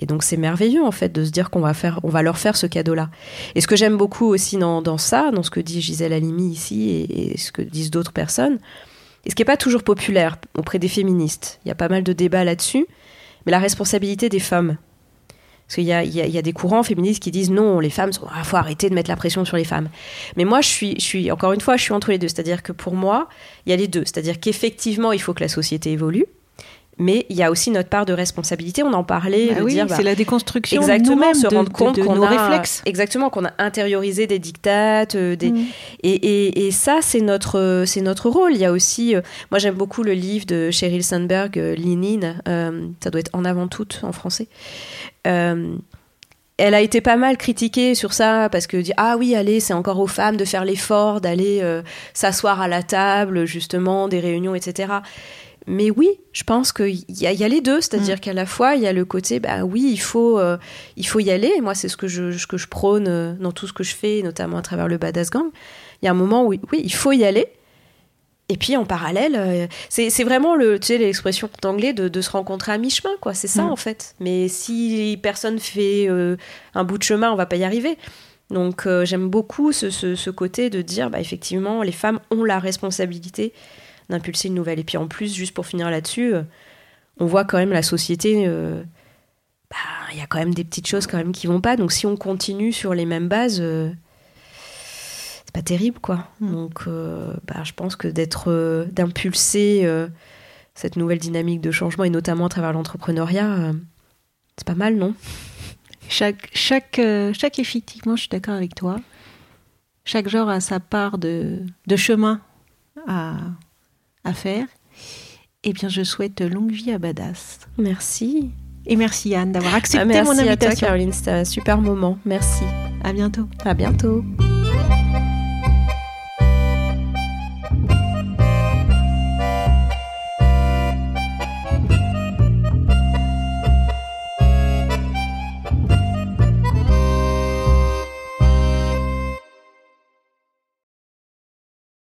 Et donc c'est merveilleux en fait de se dire qu'on va faire, on va leur faire ce cadeau-là. Et ce que j'aime beaucoup aussi dans, ça, dans ce que dit Gisèle Halimi ici et, ce que disent d'autres personnes, et ce qui n'est pas toujours populaire auprès des féministes, il y a pas mal de débats là-dessus, mais la responsabilité des femmes. Parce qu'il y y, a, des courants féministes qui disent non, les femmes, il faut arrêter de mettre la pression sur les femmes. Mais moi, je suis, je suis, encore une fois, je suis entre les deux. C'est-à-dire que pour moi, il y a les deux. C'est-à-dire qu'effectivement, il faut que la société évolue. Mais il y a aussi notre part de responsabilité. On en parlait. Bah de oui, dire, bah, c'est la déconstruction exactement, de se rendre de, compte de, de qu'on nos a, réflexes. Exactement, qu'on a intériorisé des dictates, euh, des, Mm. et, et, et, ça, c'est notre, c'est notre rôle. Il y a aussi, euh, moi j'aime beaucoup le livre de Sheryl Sandberg, euh, Lean In, euh, ça doit être En avant toute en français. Euh, elle a été pas mal critiquée sur ça parce que dit ah oui allez c'est encore aux femmes de faire l'effort d'aller euh, s'asseoir à la table justement des réunions etc mais oui je pense qu'il y, y a les deux c'est-à-dire Mm. qu'à la fois il y a le côté bah oui il faut euh, il faut y aller et moi c'est ce que je ce que je prône euh, dans tout ce que je fais notamment à travers le badass gang il y a un moment où oui il faut y aller et puis en parallèle, euh, c'est vraiment le, tu sais, l'expression d'anglais de, de se rencontrer à mi-chemin, quoi. C'est ça Mm. en fait. Mais si personne fait euh, un bout de chemin, on va pas y arriver. Donc euh, j'aime beaucoup ce, ce, ce côté de dire, bah, effectivement, les femmes ont la responsabilité d'impulser une nouvelle. Et puis en plus, juste pour finir là-dessus, euh, on voit quand même la société. euh, bah, Il y a quand même des petites choses quand même qui vont pas. Donc si on continue sur les mêmes bases. euh, c'est pas terrible quoi. Mm. Donc euh, bah, je pense que d'être euh, d'impulser cette nouvelle dynamique de changement et notamment à travers l'entrepreneuriat, c'est pas mal non? Chaque, chaque, chaque, effectivement, je suis d'accord avec toi. Chaque genre a sa part de, de chemin à, à faire. Eh bien, je souhaite longue vie à Badass. Merci. Et merci Anne d'avoir accepté Ah, merci mon à toi invitation. Caroline, c'était un super moment. Merci. À bientôt. À bientôt.